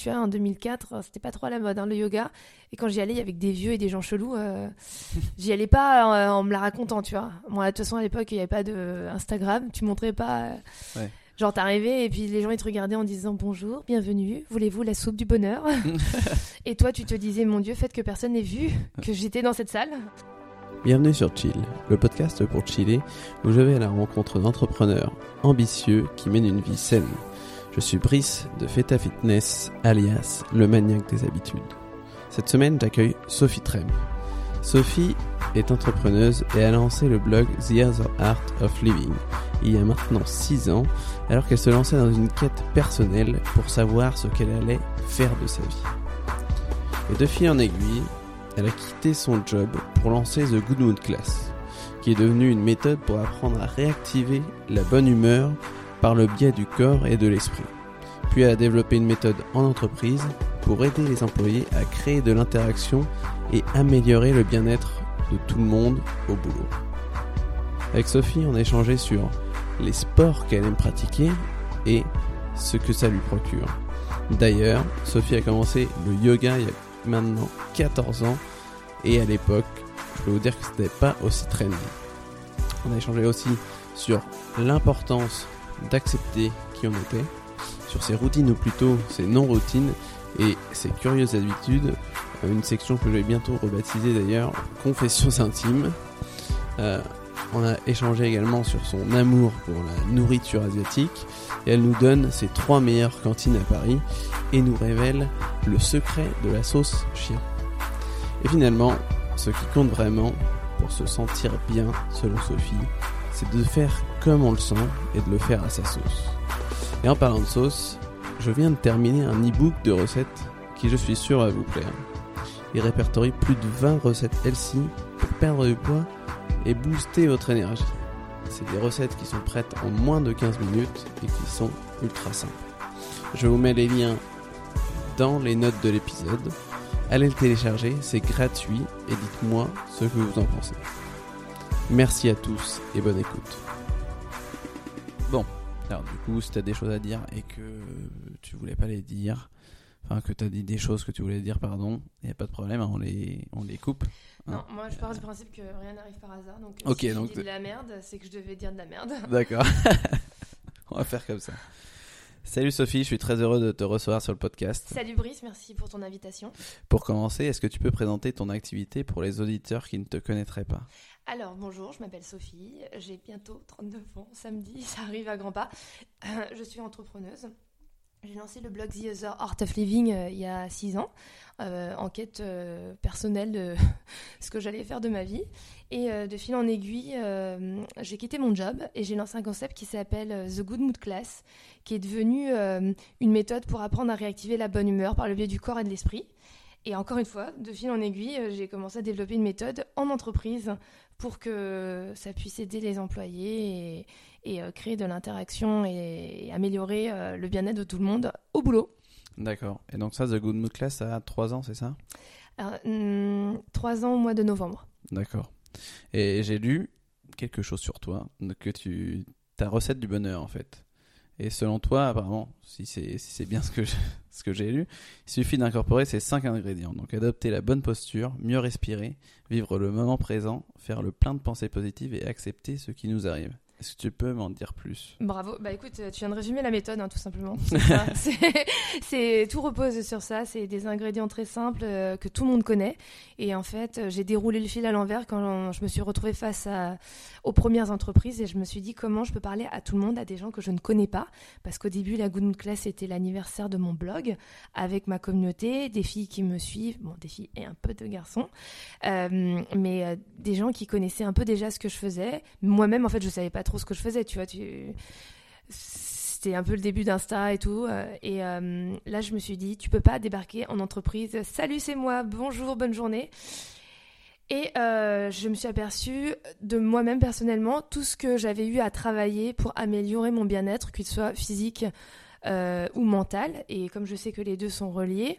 Tu vois, en 2004, c'était pas trop à la mode, hein, le yoga. Et quand j'y allais, il y avait que des vieux et des gens chelous. euh, j'y allais pas euh, en me la racontant, tu vois. Moi, de toute façon, à l'époque, il n'y avait pas de Instagram. Tu montrais pas. euh, Ouais. Genre, t'arrivais et puis les gens, ils te regardaient en disant bonjour, bienvenue, voulez-vous la soupe du bonheur? Et toi, tu te disais, mon Dieu, faites que personne n'ait vu que j'étais dans cette salle. Bienvenue sur Chill, le podcast pour chiller où je vais à la rencontre d'entrepreneurs ambitieux qui mènent une vie saine. Je suis Brice de Feta Fitness, alias le maniaque des habitudes. Cette semaine, j'accueille Sophie Trem. Sophie est entrepreneuse et a lancé le blog The Other Art of Living il y a maintenant 6 ans, alors qu'elle se lançait dans une quête personnelle pour savoir ce qu'elle allait faire de sa vie. Et de fil en aiguille, elle a quitté son job pour lancer The Good Mood Class, qui est devenue une méthode pour apprendre à réactiver la bonne humeur par le biais du corps et de l'esprit. Puis elle a développé une méthode en entreprise pour aider les employés à créer de l'interaction et améliorer le bien-être de tout le monde au boulot. Avec Sophie, on a échangé sur les sports qu'elle aime pratiquer et ce que ça lui procure. D'ailleurs, Sophie a commencé le yoga il y a maintenant 14 ans et à l'époque, je peux vous dire que c'était pas aussi trendy. On a échangé aussi sur l'importance d'accepter qui on était, sur ses routines ou plutôt ses non-routines et ses curieuses habitudes. Euh, Une section que je vais bientôt rebaptiser d'ailleurs Confessions intimes. Euh, on a échangé également sur son amour pour la nourriture asiatique et elle nous donne ses trois meilleures cantines à Paris et nous révèle le secret de la sauce chien. Et finalement, ce qui compte vraiment pour se sentir bien, selon Sophie, c'est de faire comme on le sent et de le faire à sa sauce. Et en parlant de sauce, je viens de terminer un e-book de recettes qui je suis sûr va vous plaire. Il répertorie plus de 20 recettes healthy pour perdre du poids et booster votre énergie. C'est des recettes qui sont prêtes en moins de 15 minutes et qui sont ultra simples. Je vous mets les liens dans les notes de l'épisode. Allez le télécharger, c'est gratuit et dites-moi ce que vous en pensez. Merci à tous et bonne écoute. Bon, alors du coup, si tu as des choses à dire et que tu voulais pas les dire, enfin que tu as dit des choses que tu voulais dire, pardon, il n'y a pas de problème, hein, on les, on les coupe. Non, Hein. moi, je pars du principe que rien n'arrive par hasard. Donc, Ok, si donc j'ai dit de la merde, c'est que je devais dire de la merde. D'accord. on va faire comme ça. Salut Sophie, je suis très heureux de te recevoir sur le podcast. Salut Brice, merci pour ton invitation. Pour commencer, est-ce que tu peux présenter ton activité pour les auditeurs qui ne te connaîtraient pas? Alors, bonjour, je m'appelle Sophie, j'ai bientôt 39 ans, samedi, ça arrive à grands pas. Euh, je suis entrepreneuse. J'ai lancé le blog The Other Art of Living euh, il y a 6 ans, euh, en quête euh, personnelle de ce que j'allais faire de ma vie. Et de fil en aiguille, j'ai quitté mon job et j'ai lancé un concept qui s'appelle The Good Mood Class, qui est devenu une méthode pour apprendre à réactiver la bonne humeur par le biais du corps et de l'esprit. Et encore une fois, de fil en aiguille, euh, j'ai commencé à développer une méthode en entreprise pour que ça puisse aider les employés et, et, euh, créer de l'interaction et, et améliorer euh, le bien-être de tout le monde au boulot. D'accord. Et donc ça, The Good Mood Class, ça a 3 ans, c'est ça? Alors, hum, trois ans au mois de novembre. D'accord. Et j'ai lu quelque chose sur toi, que tu ta recette du bonheur en fait. Et selon toi, apparemment, si c'est si bien ce que ce que j'ai lu, il suffit d'incorporer ces cinq ingrédients. Donc adopter la bonne posture, mieux respirer, vivre le moment présent, faire le plein de pensées positives et accepter ce qui nous arrive. Est-ce que tu peux m'en dire plus? Bravo. Bah écoute, euh, tu viens de résumer la méthode, hein, tout simplement. C'est tout repose sur ça. C'est des ingrédients très simples euh, que tout le monde connaît. Et en fait, euh, j'ai déroulé le fil à l'envers quand je me suis retrouvée face à, aux premières entreprises et je me suis dit comment je peux parler à tout le monde, à des gens que je ne connais pas, parce qu'au début, la Good Mood Class était l'anniversaire de mon blog avec ma communauté, des filles qui me suivent, bon, des filles et un peu de garçons, Euh, mais euh, des gens qui connaissaient un peu déjà ce que je faisais. Moi-même, en fait, je savais pas ce que je faisais, tu vois. Tu... C'était un peu le début d'Insta et tout. euh, Et euh, là, je me suis dit, tu peux pas débarquer en entreprise. Salut, c'est moi. Bonjour, bonne journée. Et euh, je me suis aperçue de moi-même personnellement tout ce que j'avais eu à travailler pour améliorer mon bien-être, qu'il soit physique ou mental. Et comme je sais que les deux sont reliés,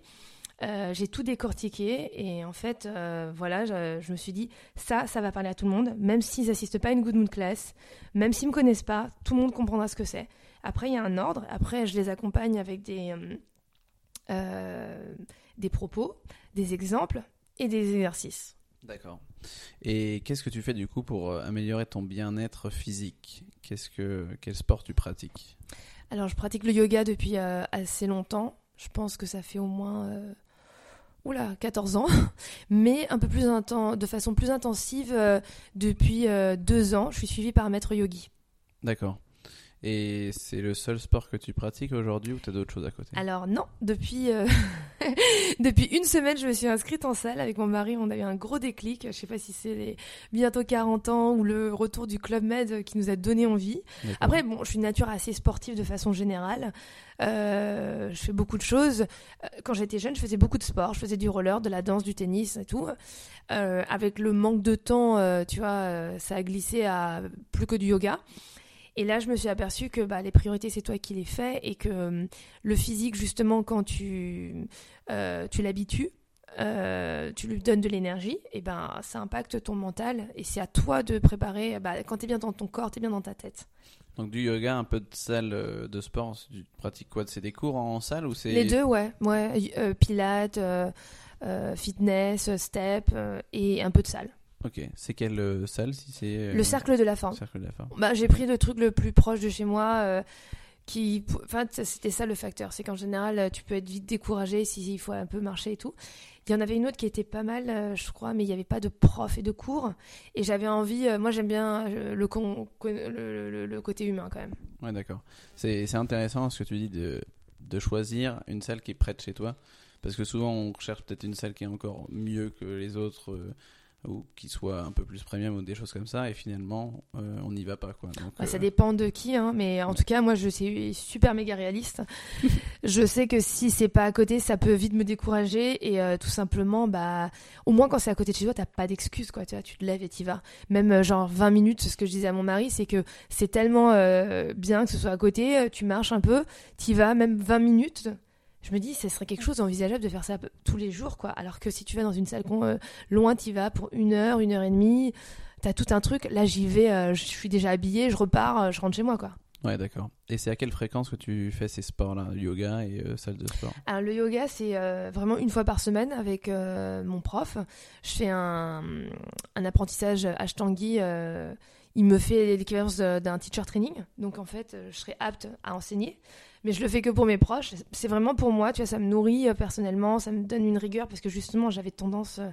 euh, j'ai tout décortiqué et en fait, euh, voilà, je, je me suis dit, ça, ça va parler à tout le monde, même s'ils n'assistent pas à une good mood class, même s'ils me connaissent pas, tout le monde comprendra ce que c'est. Après, il y a un ordre. Après, je les accompagne avec des, euh, des propos, des exemples et des exercices. D'accord. Et qu'est-ce que tu fais du coup pour améliorer ton bien-être physique? Qu'est-ce que quel sport tu pratiques? Alors je pratique le yoga depuis assez longtemps. Je pense que ça fait au moins oula, 14 ans, mais un peu plus de façon plus intensive euh, depuis euh, deux ans. Je suis suivie par un maître yogi. D'accord. Et c'est le seul sport que tu pratiques aujourd'hui ou tu as d'autres choses à côté? Alors non, depuis, euh, depuis une semaine, je me suis inscrite en salle avec mon mari. On a eu un gros déclic. Je sais pas si c'est les bientôt 40 ans ou le retour du Club Med qui nous a donné envie. Après, bon, je suis une nature assez sportive de façon générale. Euh, je fais beaucoup de choses. Euh, quand j'étais jeune, je faisais beaucoup de sport. Je faisais du roller, de la danse, du tennis et tout. avec le manque de temps, tu vois, ça a glissé à plus que du yoga. Et là, je me suis aperçue que bah, les priorités, c'est toi qui les fais et que euh, le physique, justement, quand tu, euh, tu l'habitues, euh, tu lui donnes de l'énergie, et ben ça impacte ton mental et c'est à toi de préparer. Bah, quand tu es bien dans ton corps, tu es bien dans ta tête. Donc du yoga, un peu de salle de sport, tu pratiques quoi? C'est des cours en salle ou c'est Les deux, ouais, ouais, pilates, fitness, step et un peu de salle. Ok, c'est quelle euh, salle si c'est euh, Le cercle de la forme. Cercle de la forme. Bah, j'ai pris le truc le plus proche de chez moi. Euh, qui, enfin, c'était ça le facteur, c'est qu'en général, tu peux être vite découragé s'il faut un peu marcher et tout. Il y en avait une autre qui était pas mal, je crois, mais il n'y avait pas de prof et de cours. Et j'avais envie, moi j'aime bien le, le, le, côté humain quand même. Ouais, d'accord. C'est intéressant ce que tu dis de, de choisir une salle qui est près de chez toi. Parce que souvent on cherche peut-être une salle qui est encore mieux que les autres ou qui soit un peu plus premium ou des choses comme ça et finalement euh, on n'y va pas quoi. Bah, ça euh, dépend de qui hein, mais en tout cas moi je suis super méga réaliste. Je sais que si c'est pas à côté ça peut vite me décourager et euh, tout simplement bah au moins quand c'est à côté de chez toi t'as pas d'excuse quoi tu vois tu te lèves et t'y vas. Même genre 20 minutes ce que je disais à mon mari c'est que c'est tellement bien que ce soit à côté tu marches un peu t'y vas même 20 minutes je me dis, ce serait quelque chose d'envisageable de faire ça tous les jours, quoi. Alors que si tu vas dans une salle euh, loin, tu vas pour une heure, une heure et demie, t'as tout un truc. Là, j'y vais, euh, je suis déjà habillée, je repars, euh, je rentre chez moi, quoi. Ouais, d'accord. Et c'est à quelle fréquence que tu fais ces sports-là, yoga et salle de sport? Alors, le yoga, c'est vraiment une fois par semaine avec mon prof. Je fais un, un apprentissage Ashtanghi. il me fait l'équivalence d'un teacher training. Donc, en fait, je serai apte à enseigner mais je le fais que pour mes proches. C'est vraiment pour moi, tu vois, ça me nourrit euh, personnellement, ça me donne une rigueur parce que justement, j'avais tendance euh,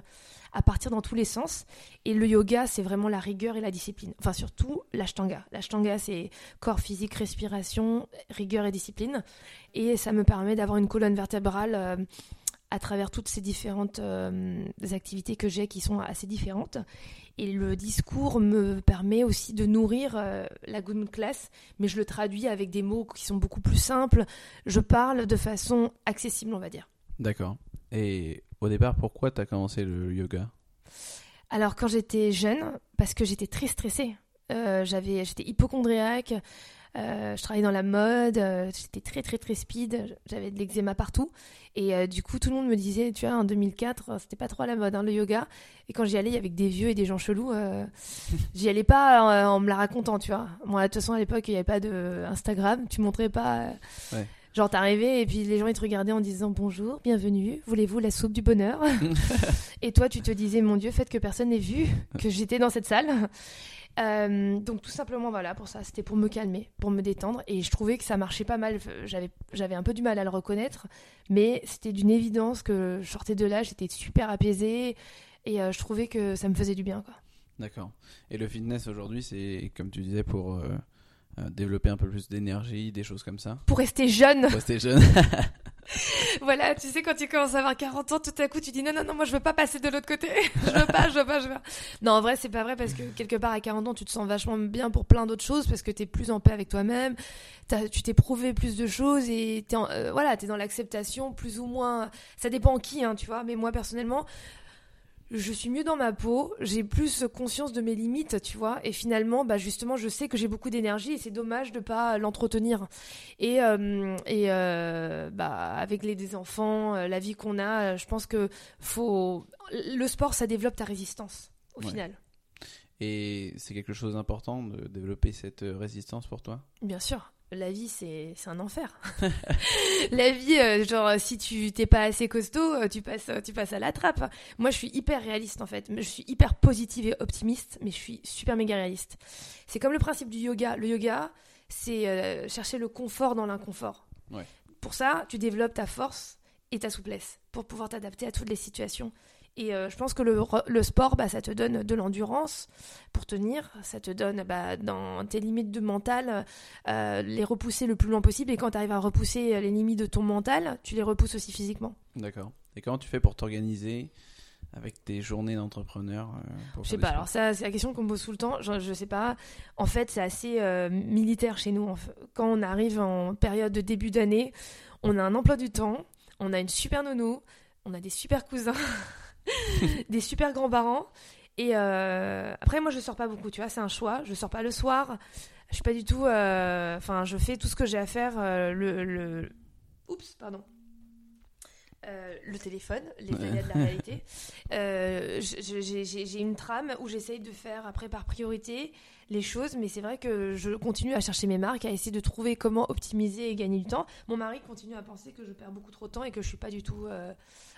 à partir dans tous les sens. Et le yoga, c'est vraiment la rigueur et la discipline. Enfin, surtout l'ashtanga. L'ashtanga, c'est corps physique, respiration, rigueur et discipline. Et ça me permet d'avoir une colonne vertébrale euh, à travers toutes ces différentes activités que j'ai qui sont assez différentes. Et le discours me permet aussi de nourrir euh, la good class, mais je le traduis avec des mots qui sont beaucoup plus simples. Je parle de façon accessible, on va dire. D'accord. Et au départ, pourquoi tu as commencé le yoga? Alors, quand j'étais jeune, parce que j'étais très stressée. Euh, j'avais, j'étais hypochondriaque, euh, je travaillais dans la mode, euh, j'étais très très très speed, j'avais de l'eczéma partout. Et euh, du coup, tout le monde me disait, tu vois, en 2004, c'était pas trop à la mode, hein, le yoga. Et quand j'y allais, il y avait des vieux et des gens chelous. j'y allais pas en me la racontant, tu vois. Moi, de toute façon, à l'époque, il n'y avait pas de Instagram, tu montrais pas. Genre, t'arrivais et puis les gens ils te regardaient en disant bonjour, bienvenue, voulez-vous la soupe du bonheur? Et toi, tu te disais, mon Dieu, faites que personne n'ait vu que j'étais dans cette salle. Euh, donc tout simplement voilà pour ça, c'était pour me calmer, pour me détendre et je trouvais que ça marchait pas mal. J'avais j'avais un peu du mal à le reconnaître, mais c'était d'une évidence que je sortais de là, j'étais super apaisée et euh, je trouvais que ça me faisait du bien quoi. D'accord. Et le fitness aujourd'hui, c'est comme tu disais pour euh, développer un peu plus d'énergie, des choses comme ça. Pour rester jeune. Pour rester jeune. voilà, tu sais, quand tu commences à avoir 40 ans, tout à coup, tu dis non, non, non, moi je veux pas passer de l'autre côté. je veux pas, je veux pas, je veux pas. Non, en vrai, c'est pas vrai parce que quelque part à 40 ans, tu te sens vachement bien pour plein d'autres choses parce que tu es plus en paix avec toi-même. Tu t'es prouvé plus de choses et tu euh, voilà, es dans l'acceptation plus ou moins. Ça dépend qui, hein, tu vois. Mais moi, personnellement, je suis mieux dans ma peau, j'ai plus conscience de mes limites, tu vois. Et finalement, bah justement, je sais que j'ai beaucoup d'énergie et c'est dommage de pas l'entretenir. Et, euh, et euh, bah avec les des enfants, euh, la vie qu'on a, je pense que faut le sport, ça développe ta résistance au final. Et c'est quelque chose d'important de développer cette résistance pour toi? Bien sûr. La vie, c'est un enfer. la vie, euh, genre, si tu t'es pas assez costaud, euh, tu passes, tu passes à la trappe. Moi, je suis hyper réaliste, en fait. Je suis hyper positive et optimiste, mais je suis super méga réaliste. C'est comme le principe du yoga. Le yoga, c'est euh, chercher le confort dans l'inconfort. Ouais. Pour ça, tu développes ta force et ta souplesse pour pouvoir t'adapter à toutes les situations. Et euh, je pense que le, sport, bah, ça te donne de l'endurance pour tenir, ça te donne bah, dans tes limites de mental, euh, les repousser le plus loin possible. Et quand tu arrives à repousser les limites de ton mental, tu les repousses aussi physiquement. D'accord. Et comment tu fais pour t'organiser avec tes journées d'entrepreneur euh, Je sais pas, alors ça, c'est la question qu'on me pose tout le temps. Je, je sais pas. En fait, c'est assez euh, militaire chez nous. Quand on arrive en période de début d'année, on a un emploi du temps, on a une super nounou, on a des super cousins, des super grands-parents. Et euh, après, moi, je sors pas beaucoup, tu vois, c'est un choix. Je sors pas le soir. Je suis pas du tout. euh, Enfin, je fais tout ce que j'ai à faire. euh, le, le. Oups, pardon. Le téléphone, les aléas de la réalité. J'ai une trame où j'essaye de faire après par priorité les choses, mais c'est vrai que je continue à chercher mes marques, à essayer de trouver comment optimiser et gagner du temps. Mon mari continue à penser que je perds beaucoup trop de temps et que je suis pas du tout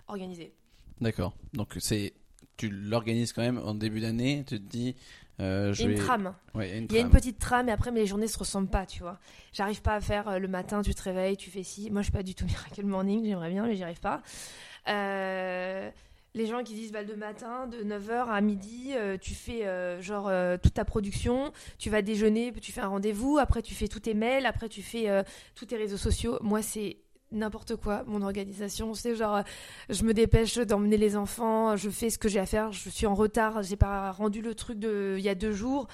organisée. D'accord. Donc c'est tu l'organises quand même en début d'année, tu te dis euh, je Il y a vais une trame. Ouais, il y a une Il y a une petite trame et après mes journées se ressemblent pas, tu vois. J'arrive pas à faire euh, le matin, tu te réveilles, tu fais ci. Moi, je suis pas du tout Miracle Morning, j'aimerais bien, mais j'y arrive pas. Euh, les gens qui disent bah, le matin, de 9h à midi, euh, tu fais genre toute ta production, tu vas déjeuner, tu fais un rendez-vous, après tu fais tous tes mails, après tu fais tous tes réseaux sociaux. Moi, c'est n'importe quoi, mon organisation. C'est genre, je me dépêche d'emmener les enfants, je fais ce que j'ai à faire, je suis en retard, j'ai pas rendu le truc de il y a deux jours.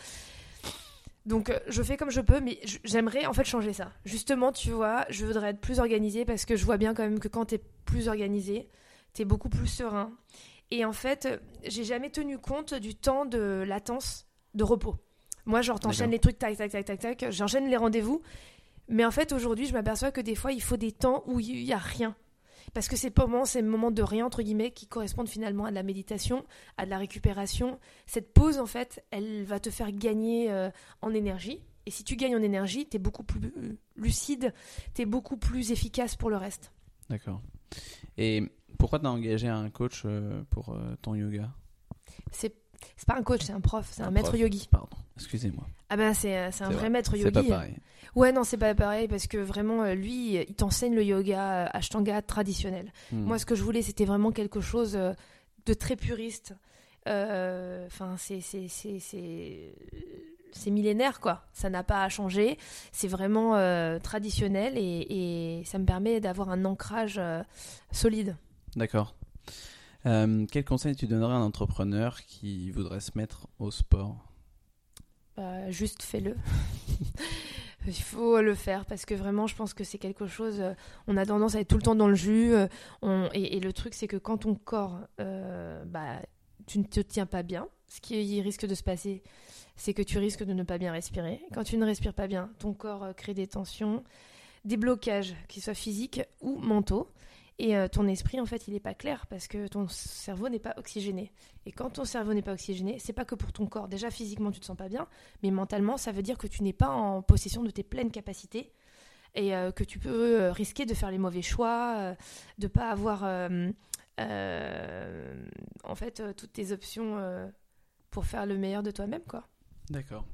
Donc euh, je fais comme je peux, mais j'aimerais en fait changer ça. Justement, tu vois, je voudrais être plus organisée parce que je vois bien quand même que quand t'es plus organisée, t'es beaucoup plus serein. Et en fait, j'ai jamais tenu compte du temps de latence de repos. Moi, genre, t'enchaînes les trucs, tac, tac, tac, tac, tac, j'enchaîne les rendez-vous. Mais en fait, aujourd'hui, je m'aperçois que des fois, il faut des temps où il y a rien. Parce que ces moments, ces moments de rien, entre guillemets, qui correspondent finalement à de la méditation, à de la récupération. Cette pause, en fait, elle va te faire gagner euh, en énergie. Et si tu gagnes en énergie, t'es beaucoup plus euh, lucide, t'es beaucoup plus efficace pour le reste. D'accord. Et pourquoi t'as engagé un coach euh, pour ton yoga? C'est c'est pas un coach, c'est un prof, c'est un, Un maître prof. yogi. Pardon, excusez-moi. Ah ben c'est c'est un C'est vrai, vrai, maître C'est yogi. pas pareil. Ouais, non, c'est pas pareil parce que vraiment, euh, lui, il t'enseigne le yoga euh, Ashtanga traditionnel. Hmm. Moi, ce que je voulais, c'était vraiment quelque chose euh, de très puriste. Euh, Enfin, c'est c'est c'est c'est c'est millénaire quoi. Ça n'a pas changé. C'est vraiment euh, traditionnel et, et ça me permet d'avoir un ancrage euh, solide. D'accord. Euh, quel conseil tu donnerais à un entrepreneur qui voudrait se mettre au sport? Bah, juste fais-le. Il faut le faire parce que vraiment, je pense que c'est quelque chose. euh, on a tendance à être tout le temps dans le jus. euh, et, le truc, c'est que quand ton corps, euh, bah, tu ne te tiens pas bien, ce qui risque de se passer, c'est que tu risques de ne pas bien respirer. Quand tu ne respires pas bien, ton corps crée des tensions, des blocages, qu'ils soient physiques ou mentaux. Et euh, ton esprit, en fait, il n'est pas clair parce que ton cerveau n'est pas oxygéné. Et quand ton cerveau n'est pas oxygéné, c'est pas que pour ton corps. Déjà, physiquement, tu te sens pas bien, mais mentalement, ça veut dire que tu n'es pas en possession de tes pleines capacités et euh, que tu peux euh, risquer de faire les mauvais choix, de pas avoir en fait toutes tes options pour faire le meilleur de toi-même, quoi. D'accord.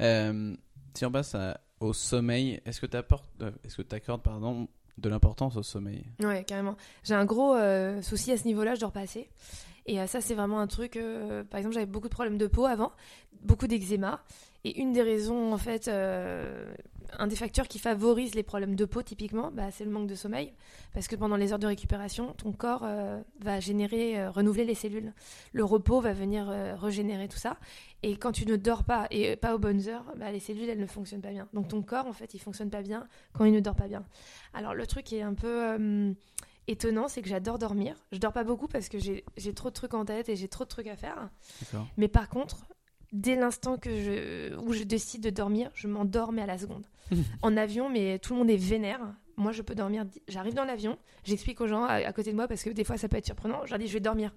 Si on passe au sommeil, est-ce que tu est-ce que accordes pardon de l'importance au sommeil Ouais, carrément. J'ai un gros euh, souci à ce niveau-là, je dors pas. Et euh, ça, c'est vraiment un truc. euh, par exemple, j'avais beaucoup de problèmes de peau avant, beaucoup d'eczéma. Et une des raisons, en fait, euh, un des facteurs qui favorise les problèmes de peau, typiquement, bah, c'est le manque de sommeil. Parce que pendant les heures de récupération, ton corps euh, va générer, euh, renouveler les cellules. Le repos va venir régénérer tout ça. Et quand tu ne dors pas et pas aux bonnes heures, bah, les cellules, elles ne fonctionnent pas bien. Donc ton corps, en fait, il fonctionne pas bien quand il ne dort pas bien. Alors le truc qui est un peu étonnant, c'est que j'adore dormir. Je dors pas beaucoup parce que j'ai trop de trucs en tête et j'ai trop de trucs à faire. Mais par contre, dès l'instant que je, où je décide de dormir, je m'endors mais à la seconde. en avion, mais tout le monde est vénère. moi je peux dormir. J'arrive dans l'avion, j'explique aux gens à, à côté de moi parce que des fois ça peut être surprenant. Je leur dis je vais dormir.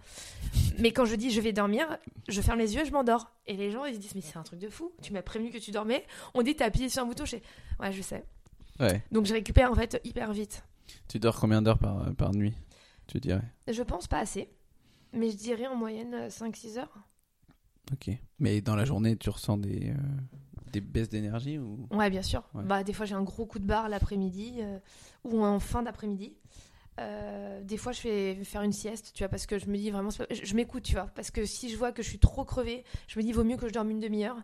Mais quand je dis je vais dormir, je ferme les yeux, je m'endors. Et les gens ils se disent mais c'est un truc de fou. Tu m'as prévenu que tu dormais. On dit t'as appuyé sur un bouton. Je fais, ouais je sais. Ouais. Donc je récupère en fait hyper vite. Tu dors combien d'heures par, par nuit Tu dirais? Je pense pas assez. Mais je dirais en moyenne euh, 5-6 heures. Ok. Mais dans la journée, tu ressens des, euh, des baisses d'énergie ou? Ouais, bien sûr. Ouais. Bah, des fois, j'ai un gros coup de barre l'après-midi euh, ou en fin d'après-midi. Euh, des fois, je fais faire une sieste, tu vois, parce que je me dis vraiment, pas- je, je m'écoute, tu vois, parce que si je vois que je suis trop crevée, je me dis, vaut mieux que je dorme une demi-heure.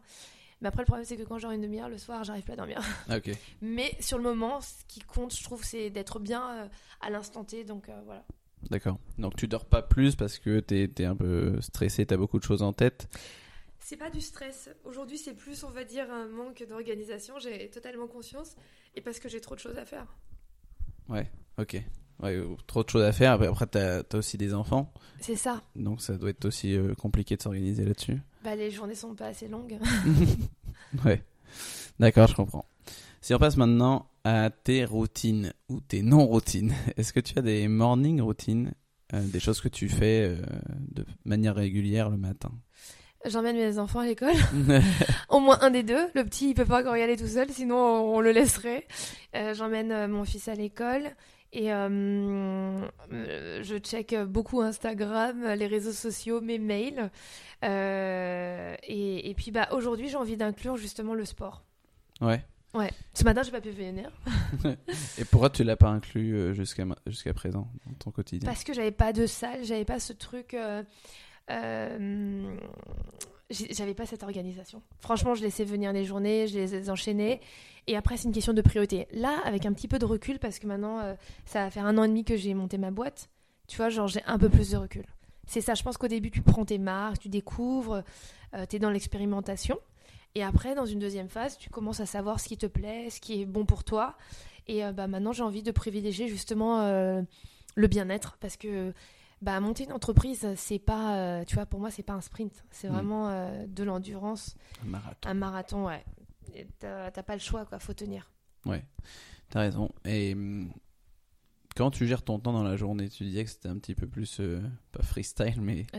Mais après, le problème, c'est que quand je dors une demi-heure, le soir, j'arrive plus à dormir. Ah, ok. Mais sur le moment, ce qui compte, je trouve, c'est d'être bien à l'instant T, donc voilà. D'accord. Donc tu dors pas plus parce que t'es es un peu stressé, t'as beaucoup de choses en tête. C'est pas du stress. Aujourd'hui, c'est plus, on va dire, un manque d'organisation. J'ai totalement conscience. Et parce que j'ai trop de choses à faire. Ouais. Ok. Ouais, trop de choses à faire. Après, après t'as as aussi des enfants, C'est ça. donc ça doit être aussi euh, compliqué de s'organiser là-dessus. Bah, les journées sont pas assez longues. Ouais. D'accord, je comprends. Si on passe maintenant à tes routines ou tes non-routines, est-ce que tu as des morning routines, euh, des choses que tu fais euh, de manière régulière le matin? J'emmène mes enfants à l'école. Au moins un des deux. Le petit, il peut pas encore y aller tout seul, sinon on, on le laisserait. Euh, J'emmène mon fils à l'école. Et euh, je check beaucoup Instagram, les réseaux sociaux, mes mails. Euh, et, et puis bah, aujourd'hui, j'ai envie d'inclure justement le sport. Ouais. Ouais. Ce matin, j'ai pas pu venir Et pourquoi tu l'as pas inclus euh, jusqu'à jusqu'à présent dans ton quotidien? Parce que j'avais pas de salle, j'avais pas ce truc. euh, euh, j'avais pas cette organisation. Franchement, je laissais venir les journées, je les enchaînais. Et après, c'est une question de priorité. Là, avec un petit peu de recul, parce que maintenant, euh, ça va faire un an et demi que j'ai monté ma boîte, tu vois, genre, j'ai un peu plus de recul. C'est ça, je pense qu'au début, tu prends tes marques, tu découvres, tu es dans l'expérimentation. Et après, dans une deuxième phase, tu commences à savoir ce qui te plaît, ce qui est bon pour toi. Et euh, bah, maintenant, j'ai envie de privilégier justement euh, le bien-être parce que bah, monter une entreprise, c'est pas, euh, tu vois, pour moi, c'est pas un sprint, c'est Mm. vraiment de l'endurance, Un marathon. un marathon, ouais. T'as t'as pas le choix, quoi, faut tenir. Ouais, t'as raison. Et quand tu gères ton temps dans la journée, tu disais que c'était un petit peu plus, euh, pas freestyle, mais Ah,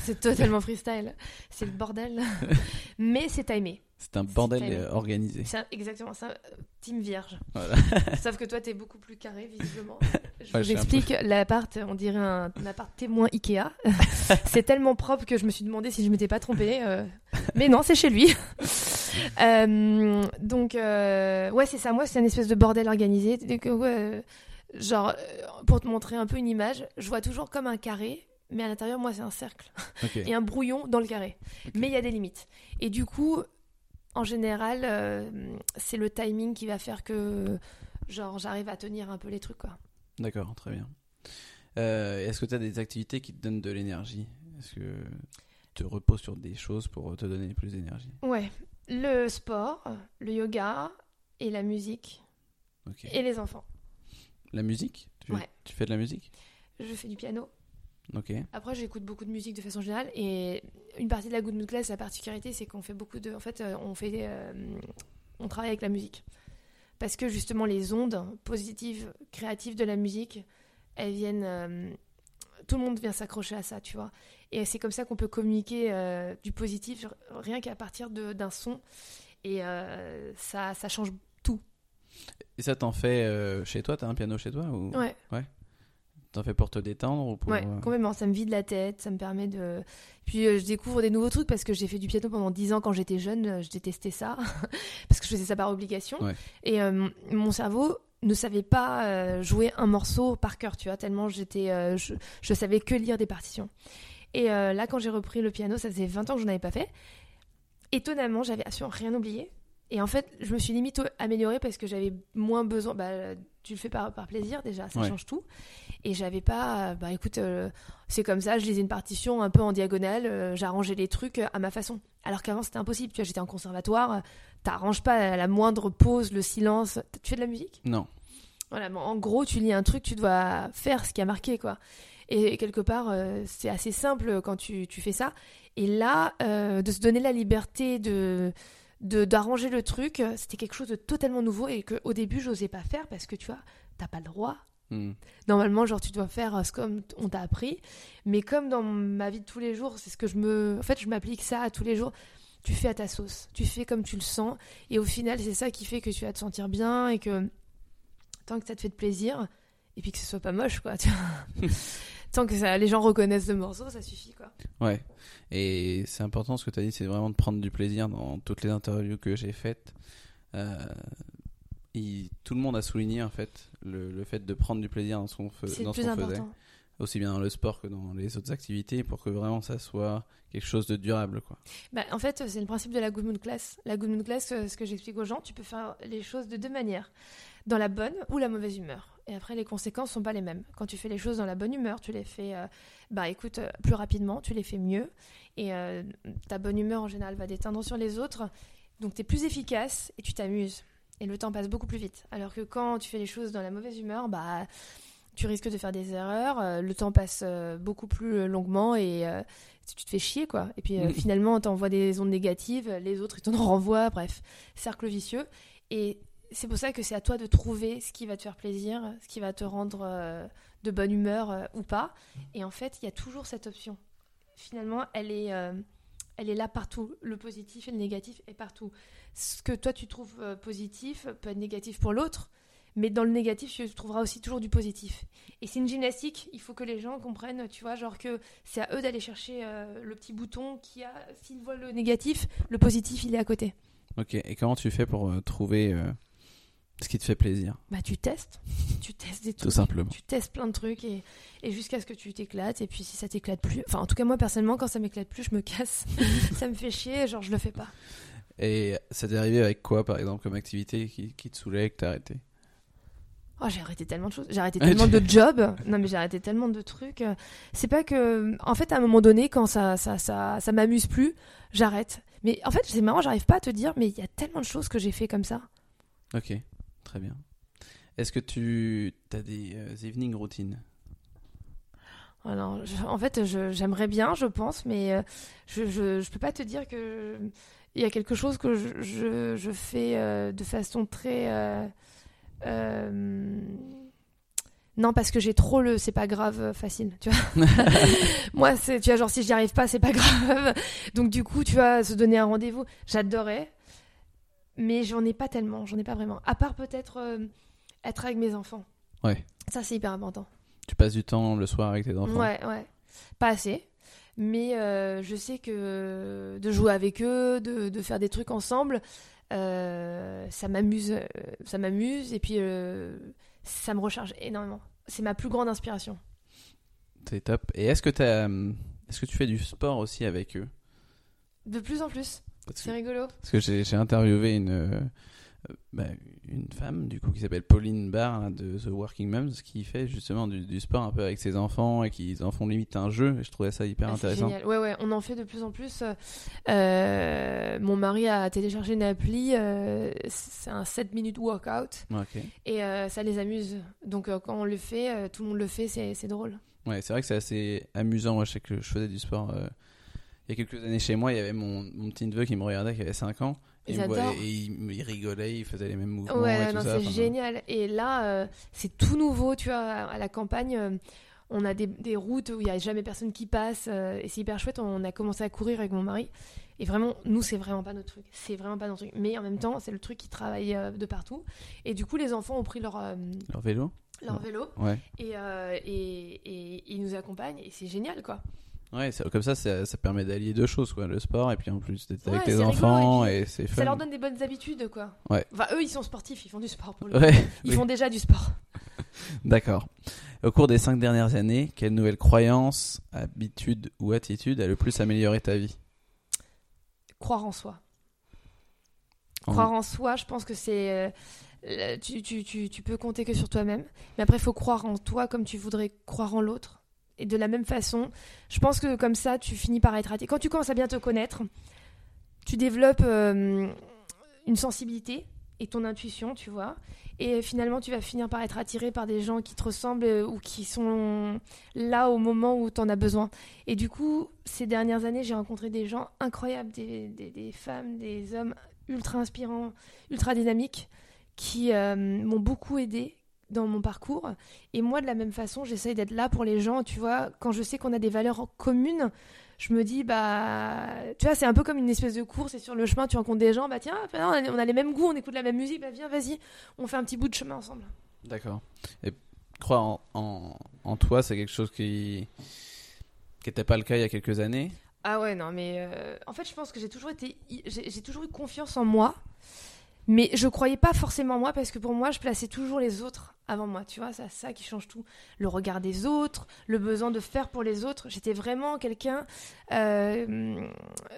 C'est totalement, freestyle, c'est le bordel, mais c'est timé. c'est un bordel timé. euh, organisé. C'est un- exactement ça, euh, team vierge. Voilà. Sauf que toi, t'es beaucoup plus carré, visiblement. Je Ouais, vous explique, l'appart, on dirait un, un appart témoin Ikea. c'est tellement propre que je me suis demandé si je m'étais pas trompée. euh, Mais non, c'est chez lui. Euh, donc, ouais, c'est ça. Moi, c'est une espèce de bordel organisé. Que, ouais, genre, euh, pour te montrer un peu une image, je vois toujours comme un carré. Mais à l'intérieur, moi, c'est un cercle Ok. et un brouillon dans le carré. Mais il y a des limites. Et du coup, en général, euh, c'est le timing qui va faire que, genre, j'arrive à tenir un peu les trucs, quoi. D'accord, très bien. Euh, Est-ce que tu as des activités qui te donnent de l'énergie? Est-ce que tu te reposes sur des choses pour te donner plus d'énergie? Ouais, le sport, le yoga et la musique et les enfants. La musique? Tu, Ouais. tu fais de la musique? Je fais du piano. Ok. Après, j'écoute beaucoup de musique de façon générale et une partie de la Good Mood Class, la particularité, c'est qu'on fait beaucoup de. En fait, euh, on fait, euh, on travaille avec la musique parce que justement les ondes positives, créatives de la musique, elles viennent. euh, tout le monde vient s'accrocher à ça, tu vois. Et c'est comme ça qu'on peut communiquer euh, du positif rien qu'à partir de- d'un son. Et ça, ça change. Et ça t'en fait euh, chez toi T'as un piano chez toi ou? Ouais. T'en fais pour te détendre ou pour Ouais, euh, complètement. Ça me vide la tête, ça me permet de. Puis euh, je découvre des nouveaux trucs parce que j'ai fait du piano pendant 10 ans quand j'étais jeune. Je détestais ça parce que je faisais ça par obligation. Ouais. Et euh, mon- cerveau ne savait pas jouer un morceau par cœur, tu vois, tellement j'étais, je, je savais que lire des partitions. Et là, quand j'ai repris le piano, ça faisait 20 ans que je n'en avais pas fait. Étonnamment, j'avais absolument rien oublié. Et en fait, je me suis limite améliorée parce que j'avais moins besoin. Bah, tu le fais par, par plaisir déjà, ça Ouais. change tout. Et j'avais pas. euh, Bah écoute, euh, c'est comme ça, je lisais une partition un peu en diagonale, euh, j'arrangeais les trucs à ma façon. Alors qu'avant, c'était impossible. Tu vois, j'étais en conservatoire, t'arranges pas la moindre pause, le silence. Tu fais de la musique? Non. voilà, en gros, tu lis un truc, tu dois faire ce qui a marqué, quoi. Et quelque part, euh, c'est assez simple quand tu, tu fais ça. Et là, de se donner la liberté de- d'arranger le truc, euh, c'était quelque chose de totalement nouveau et que au début, j'osais pas faire parce que tu vois, t'as pas le droit. Hmm. Normalement, genre, tu dois faire euh, ce comme on t'a appris. Mais comme dans ma vie de tous les jours, c'est ce que je me. En fait, je m'applique ça à tous les jours. Tu fais à ta sauce. Tu fais comme tu le sens. Et au final, c'est ça qui fait que tu vas te sentir bien et que tant que ça te fait de plaisir, et puis que ce soit pas moche, quoi. tu vois. tant que ça, les gens reconnaissent le morceau, ça suffit, quoi. Ouais. Et c'est important ce que tu as dit, c'est vraiment de prendre du plaisir dans toutes les interviews que j'ai faites. Euh, il- tout le monde a souligné en fait le, le fait de prendre du plaisir dans ce qu'on fe- dans ce qu'on faisait, important. aussi bien dans le sport que dans les autres activités, pour que vraiment ça soit quelque chose de durable. Quoi. Bah, en fait, c'est le principe de la Good Mood Class. La Good Mood Class, euh, ce que j'explique aux gens, tu peux faire les choses de deux manières. Dans la bonne ou la mauvaise humeur. Et après, les conséquences sont pas les mêmes. Quand tu fais les choses dans la bonne humeur, tu les fais, euh, bah écoute, euh, plus rapidement, tu les fais mieux. Et euh, ta bonne humeur, en général, va déteindre sur les autres. Donc, tu es plus efficace et tu t'amuses. Et le temps passe beaucoup plus vite. Alors que quand tu fais les choses dans la mauvaise humeur, bah tu risques de faire des erreurs, euh, le temps passe beaucoup plus longuement et tu te fais chier quoi. Et puis finalement, t'envoies des ondes négatives, les autres ils t'en renvoient, bref, cercle vicieux. Et c'est pour ça que c'est à toi de trouver ce qui va te faire plaisir, ce qui va te rendre euh, de bonne humeur euh, ou pas. Et en fait, il y a toujours cette option. Finalement, elle est, euh, elle est là partout. Le positif et le négatif est partout. Ce que toi tu trouves positif peut être négatif pour l'autre. Mais dans le négatif, tu trouveras aussi toujours du positif. Et c'est une gymnastique, il faut que les gens comprennent, tu vois, genre que c'est à eux d'aller chercher le petit bouton qui a, s'ils voient le négatif, le positif, il est à côté. Ok, et comment tu fais pour trouver ce qui te fait plaisir Bah tu testes, tu testes des Tout trucs, simplement. tu testes plein de trucs et, et jusqu'à ce que tu t'éclates. Et puis si ça t'éclate plus, enfin en tout cas moi personnellement, quand ça m'éclate plus, je me casse, ça me fait chier, genre je le fais pas. Et ça t'est arrivé avec quoi, par exemple, comme activité qui, qui te saoulait, que t'as arrêté? Oh, j'ai arrêté tellement de choses. J'ai arrêté tellement de jobs. Non, mais j'ai arrêté tellement de trucs. C'est pas que. En fait, à un moment donné, quand ça, ça, ça, ça m'amuse plus, j'arrête. Mais en fait, c'est marrant, j'arrive pas à te dire, mais il y a tellement de choses que j'ai fait comme ça. Ok, très bien. Est-ce que tu as des euh, evening routines? Alors, je- en fait, j'aimerais bien, je pense, mais euh, je, je peux pas te dire que. Il y a quelque chose que je, je, je fais euh, de façon très. euh, euh, Non, parce que j'ai trop le c'est pas grave facile, tu vois. Moi, c'est, tu vois, genre si j'y arrive pas, c'est pas grave. Donc, du coup, tu vas se donner un rendez-vous. J'adorais, mais j'en ai pas tellement, j'en ai pas vraiment. À part peut-être euh, être avec mes enfants. Ouais. Ça, c'est hyper important. Tu passes du temps le soir avec tes enfants Ouais, ouais. Pas assez. Mais euh, je sais que de jouer avec eux, de, de faire des trucs ensemble, euh, ça m'amuse. Ça m'amuse et puis ça me recharge énormément. C'est ma plus grande inspiration. C'est top. Et est-ce que, hum, est-ce que tu fais du sport aussi avec eux? De plus en plus. C'est rigolo. parce que j'ai, interviewé une, euh, euh, bah, une femme du coup qui s'appelle Pauline Barr de The Working Moms qui fait justement du, du sport un peu avec ses enfants et qui en font limite un jeu. Et je trouvais ça hyper Ah, intéressant. génial. Ouais, ouais, on en fait de plus en plus. Euh, mon mari a téléchargé une appli. euh, c'est un 7 minutes workout. Et euh, ça les amuse. Donc quand on le fait, tout le monde le fait, c'est c'est drôle. Ouais, c'est vrai que c'est assez amusant. Moi, je sais que je faisais du sport il y a quelques années chez moi. Il y avait mon, mon petit neveu qui me regardait, qui avait 5 ans. Et, il, me voyait- adorent. et il, il rigolait, il faisait les mêmes mouvements. Ouais, et non, tout ça. c'est génial. Et là, euh, c'est tout nouveau, tu vois, à la campagne. euh, on a des, des routes où il n'y a jamais personne qui passe. euh, et c'est hyper chouette. On a commencé à courir avec mon mari. Et vraiment, nous, c'est vraiment pas notre truc. C'est vraiment pas notre truc. Mais en même temps, c'est le truc qui travaille de partout. Et du coup, les enfants ont pris leur, Leur vélo leur vélo. Ouais. Et, et, et ils nous accompagnent. Et c'est génial, quoi. Ouais, comme ça, ça, ça permet d'allier deux choses, quoi. Le sport et puis en plus d'être avec c'est rigolo, enfants et et, c'est fun. Ça leur donne des bonnes habitudes, quoi. Ouais. Enfin, eux, ils sont sportifs. Ils font du sport pour le coup. Ouais, Ils oui. font déjà du sport. D'accord. Au cours des cinq dernières années, quelle nouvelle croyance, habitude ou attitude a le plus amélioré ta vie? Croire en soi. En- Croire en soi, je pense que c'est. euh, tu, tu, tu, tu peux compter que sur toi-même. Mais après, il faut croire en toi comme tu voudrais croire en l'autre. Et de la même façon, je pense que comme ça, tu finis par être attiré. Quand tu commences à bien te connaître, tu développes euh, une sensibilité et ton intuition, tu vois. Et finalement, tu vas finir par être attiré par des gens qui te ressemblent euh, ou qui sont là au moment où tu en as besoin. Et du coup, ces dernières années, j'ai rencontré des gens incroyables, des, femmes, des hommes ultra inspirants, ultra dynamiques, qui euh, m'ont beaucoup aidé dans mon parcours. Et moi, de la même façon, j'essaye d'être là pour les gens. Tu vois, quand je sais qu'on a des valeurs communes, je me dis, bah, tu vois, c'est un peu comme une espèce de course. Et sur le chemin, tu rencontres des gens, bah tiens, on a les mêmes goûts, on écoute la même musique, bah viens, vas-y, on fait un petit bout de chemin ensemble. D'accord. Et croire en, en, toi, c'est quelque chose qui n'était pas le cas il y a quelques années? Ah ouais, non, mais euh, en fait, je pense que j'ai toujours été, j'ai toujours eu confiance en moi. Mais je croyais pas forcément moi parce que pour moi, je plaçais toujours les autres avant moi. Tu vois, c'est ça qui change tout. Le regard des autres, le besoin de faire pour les autres. J'étais vraiment quelqu'un, euh,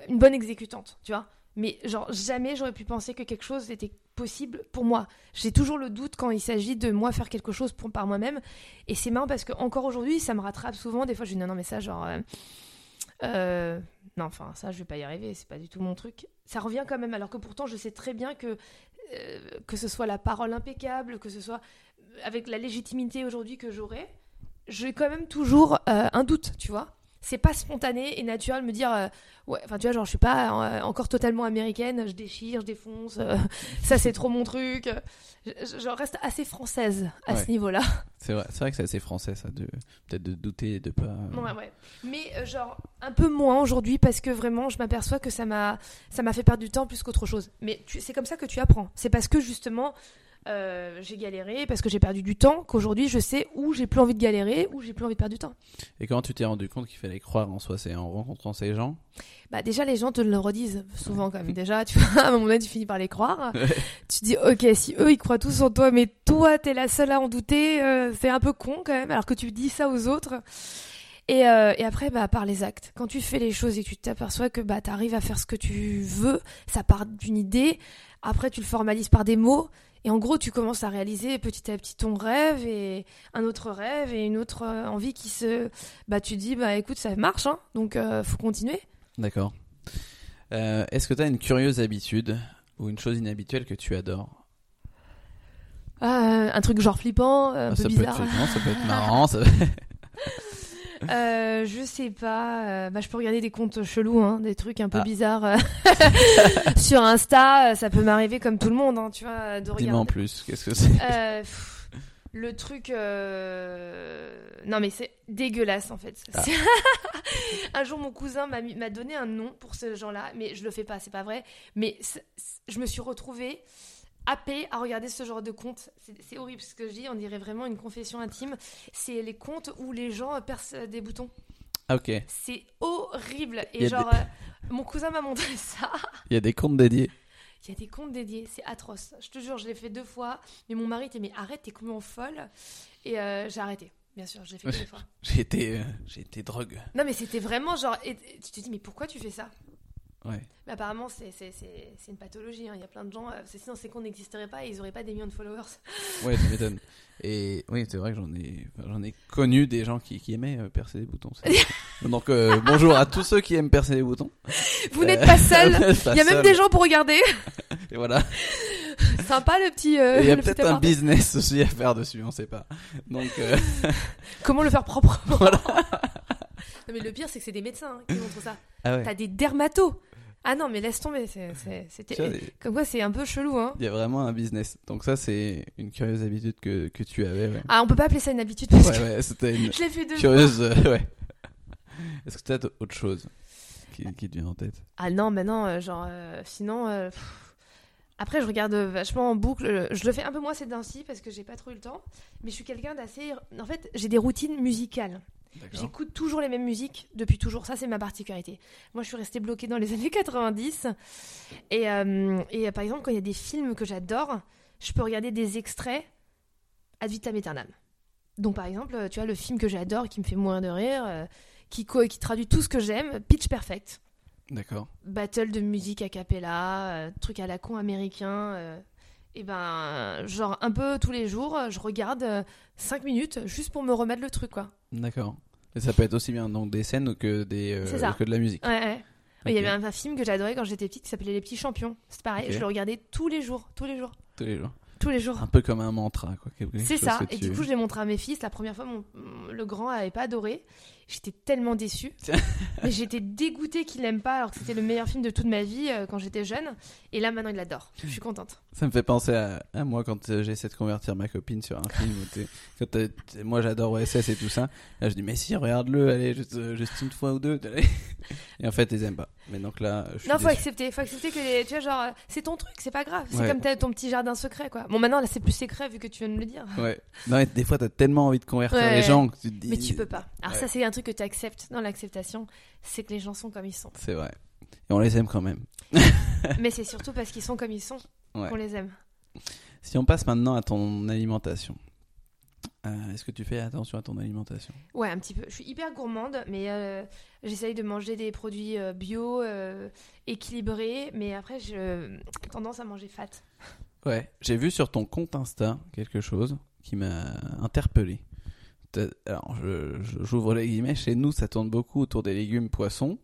une bonne exécutante, tu vois. Mais genre, jamais j'aurais pu penser que quelque chose était possible pour moi. J'ai toujours le doute quand il s'agit de moi faire quelque chose par moi-même. Et c'est marrant parce que encore aujourd'hui, ça me rattrape souvent. Des fois, je dis non, non, mais ça, genre. Euh, euh, non, enfin, ça, je vais pas y arriver, c'est pas du tout mon truc. Ça revient quand même, alors que pourtant, je sais très bien que, euh, que ce soit la parole impeccable, que ce soit avec la légitimité aujourd'hui que j'aurai, j'ai quand même toujours euh, un doute, tu vois c'est pas spontané et naturel de me dire euh, ouais enfin tu vois genre je suis pas euh, encore totalement américaine je déchire je défonce euh, ça c'est trop mon truc. Je, reste assez française à ce niveau là c'est vrai c'est vrai que c'est assez français ça de peut-être de douter de pas ouais ouais. Mais genre un peu moins aujourd'hui parce que vraiment je m'aperçois que ça m'a ça m'a fait perdre du temps plus qu'autre chose. Mais c'est comme ça que tu apprends. C'est parce que justement euh, j'ai galéré parce que j'ai perdu du temps, qu'aujourd'hui je sais où j'ai plus envie de galérer, où j'ai plus envie de perdre du temps. Et comment tu t'es rendu compte qu'il fallait croire en soi? C'est en rencontrant ces gens? Bah déjà les gens te le redisent souvent quand même. Déjà, tu vois, à un moment donné tu finis par les croire. tu dis ok si eux ils croient tous en toi, mais toi t'es la seule à en douter, euh, c'est un peu con quand même. Alors que tu dis ça aux autres. Et, euh, et, après, bah, par les actes. Quand tu fais les choses et que tu t'aperçois que bah, tu arrives à faire ce que tu veux, ça part d'une idée. Après, tu le formalises par des mots. Et en gros, tu commences à réaliser petit à petit ton rêve et un autre rêve et une autre euh, envie qui se. Bah, tu dis, bah écoute, ça marche, hein, donc euh, faut continuer. D'accord. Euh, est-ce que tu as une curieuse habitude ou une chose inhabituelle que tu adores? Un truc genre flippant, un ah, peu bizarre. Peut être, ça peut être marrant. Ça... Euh, je sais pas. Euh, bah, je peux regarder des comptes chelous, hein, des trucs un peu ah. bizarres euh, sur Insta. Ça peut m'arriver comme tout le monde, hein, tu vois, de Dis-moi en plus, qu'est-ce que c'est Le truc, non mais c'est dégueulasse en fait. Ah. un jour, mon cousin m'a donné un nom pour ce genre-là, mais je le fais pas, c'est pas vrai. Mais je me suis retrouvée happé à regarder ce genre de compte. C'est horrible ce que je dis, on dirait vraiment une confession intime. C'est les comptes où les gens percent des boutons. Ah, ok. C'est horrible. Et genre, euh, mon cousin m'a montré ça. Il y a des comptes dédiés. Il y a des comptes dédiés, c'est atroce. Je te jure, je l'ai fait deux fois. Mais mon mari était, mais arrête, t'es complètement folle. Et euh, j'ai arrêté. Bien sûr, j'ai fait deux fois. j'ai été, euh, j'ai été drogue. Non, mais c'était vraiment genre. Et, tu te dis, mais pourquoi tu fais ça? Mais apparemment, c'est une pathologie. Hein. Il y a plein de gens. Euh, sinon, ces comptes n'existeraient pas et ils n'auraient pas des millions de followers. Ouais, ça m'étonne. Et oui, c'est vrai que j'en ai, j'en ai connu des gens qui, qui aimaient euh, percer des boutons. Donc, euh, bonjour à tous ceux qui aiment percer des boutons. Vous n'êtes pas seul. Il y a même des gens pour regarder. Et voilà. Sympa le petit. il y a peut-être un business aussi à faire dessus, on sait pas. Donc. Comment le faire propre Voilà. non, mais le pire, c'est que c'est des médecins hein, qui montrent ça. Ah ouais. T'as des dermatos ah non, mais laisse tomber. C'était comme quoi c'est un peu chelou. Hein. Il y a vraiment un business. Donc ça, c'est une curieuse habitude que, que tu avais. Ah, on peut pas appeler ça une habitude parce ouais, ouais, c'était une je l'ai fait deux curieuse. Euh, ouais. Est-ce que tu as autre chose qui, qui, te vient en tête? Ah non, mais non, euh, genre euh, sinon. Après, je regarde vachement en boucle. Je le fais un peu moins ces temps-ci parce que j'ai pas trop eu le temps. Mais je suis quelqu'un d'assez. En fait, j'ai des routines musicales. J'écoute toujours les mêmes musiques depuis toujours. Ça, c'est ma particularité. Moi, je suis restée bloquée dans les années 90. Et, euh, et par exemple, quand il y a des films que j'adore, je peux regarder des extraits ad vitam aeternam. Donc, par exemple, tu vois, le film que j'adore, qui me fait mourir de rire, euh, qui, qui traduit tout ce que j'aime, Pitch Perfect. D'accord. Battle de musique a cappella, euh, truc à la con américain. et ben, genre, un peu tous les jours, je regarde 5 minutes juste pour me remettre le truc, quoi. D'accord. Et ça peut être aussi bien donc des scènes que, des, euh, que de la musique. Ouais, ouais. Il y avait un, film que j'adorais quand j'étais petite qui s'appelait Les Petits Champions. C'est pareil, je le regardais tous les jours, tous les jours. Tous les jours. Tous les jours. Un peu comme un mantra, quoi. C'est ça. Et du coup, je l'ai montré à mes fils. La première fois, mon, le grand avait pas adoré. J'étais tellement déçue. mais j'étais dégoûtée qu'il l'aime pas alors que c'était le meilleur film de toute ma vie euh, quand j'étais jeune. Et là, maintenant, il l'adore. Je suis contente. Ça me fait penser à, à moi quand euh, j'essaie de convertir ma copine sur un film. où t'es- quand t'es- t'es- moi j'adore OSS et tout ça. Là je dis mais si regarde-le, allez juste, euh, juste une fois ou deux. Et en fait ils aiment pas. Mais donc là je suis Non, faut accepter. Faut accepter que les- tu vois, genre, c'est ton truc, c'est pas grave. C'est Ouais. comme t'as ton petit jardin secret, quoi. Bon, maintenant, là, c'est plus secret vu que tu viens de me le dire. Ouais. Non, des fois t'as tellement envie de convertir Ouais. les gens que tu te dis. Mais tu peux pas. Alors, ça, c'est un truc que tu acceptes dans l'acceptation. C'est que les gens sont comme ils sont. C'est vrai. Et on les aime quand même. Mais c'est surtout parce qu'ils sont comme ils sont Ouais. qu'on les aime. Si on passe maintenant à ton alimentation. euh, Est-ce que tu fais attention à ton alimentation? Ouais, un petit peu. Je suis hyper gourmande, mais euh, j'essaye de manger des produits euh, bio, équilibrés. Mais après, j'ai tendance à manger fat. Ouais, j'ai vu sur ton compte Insta quelque chose qui m'a interpellé. Alors, j'ouvre les guillemets. Chez nous, ça tourne beaucoup autour des légumes, poissons,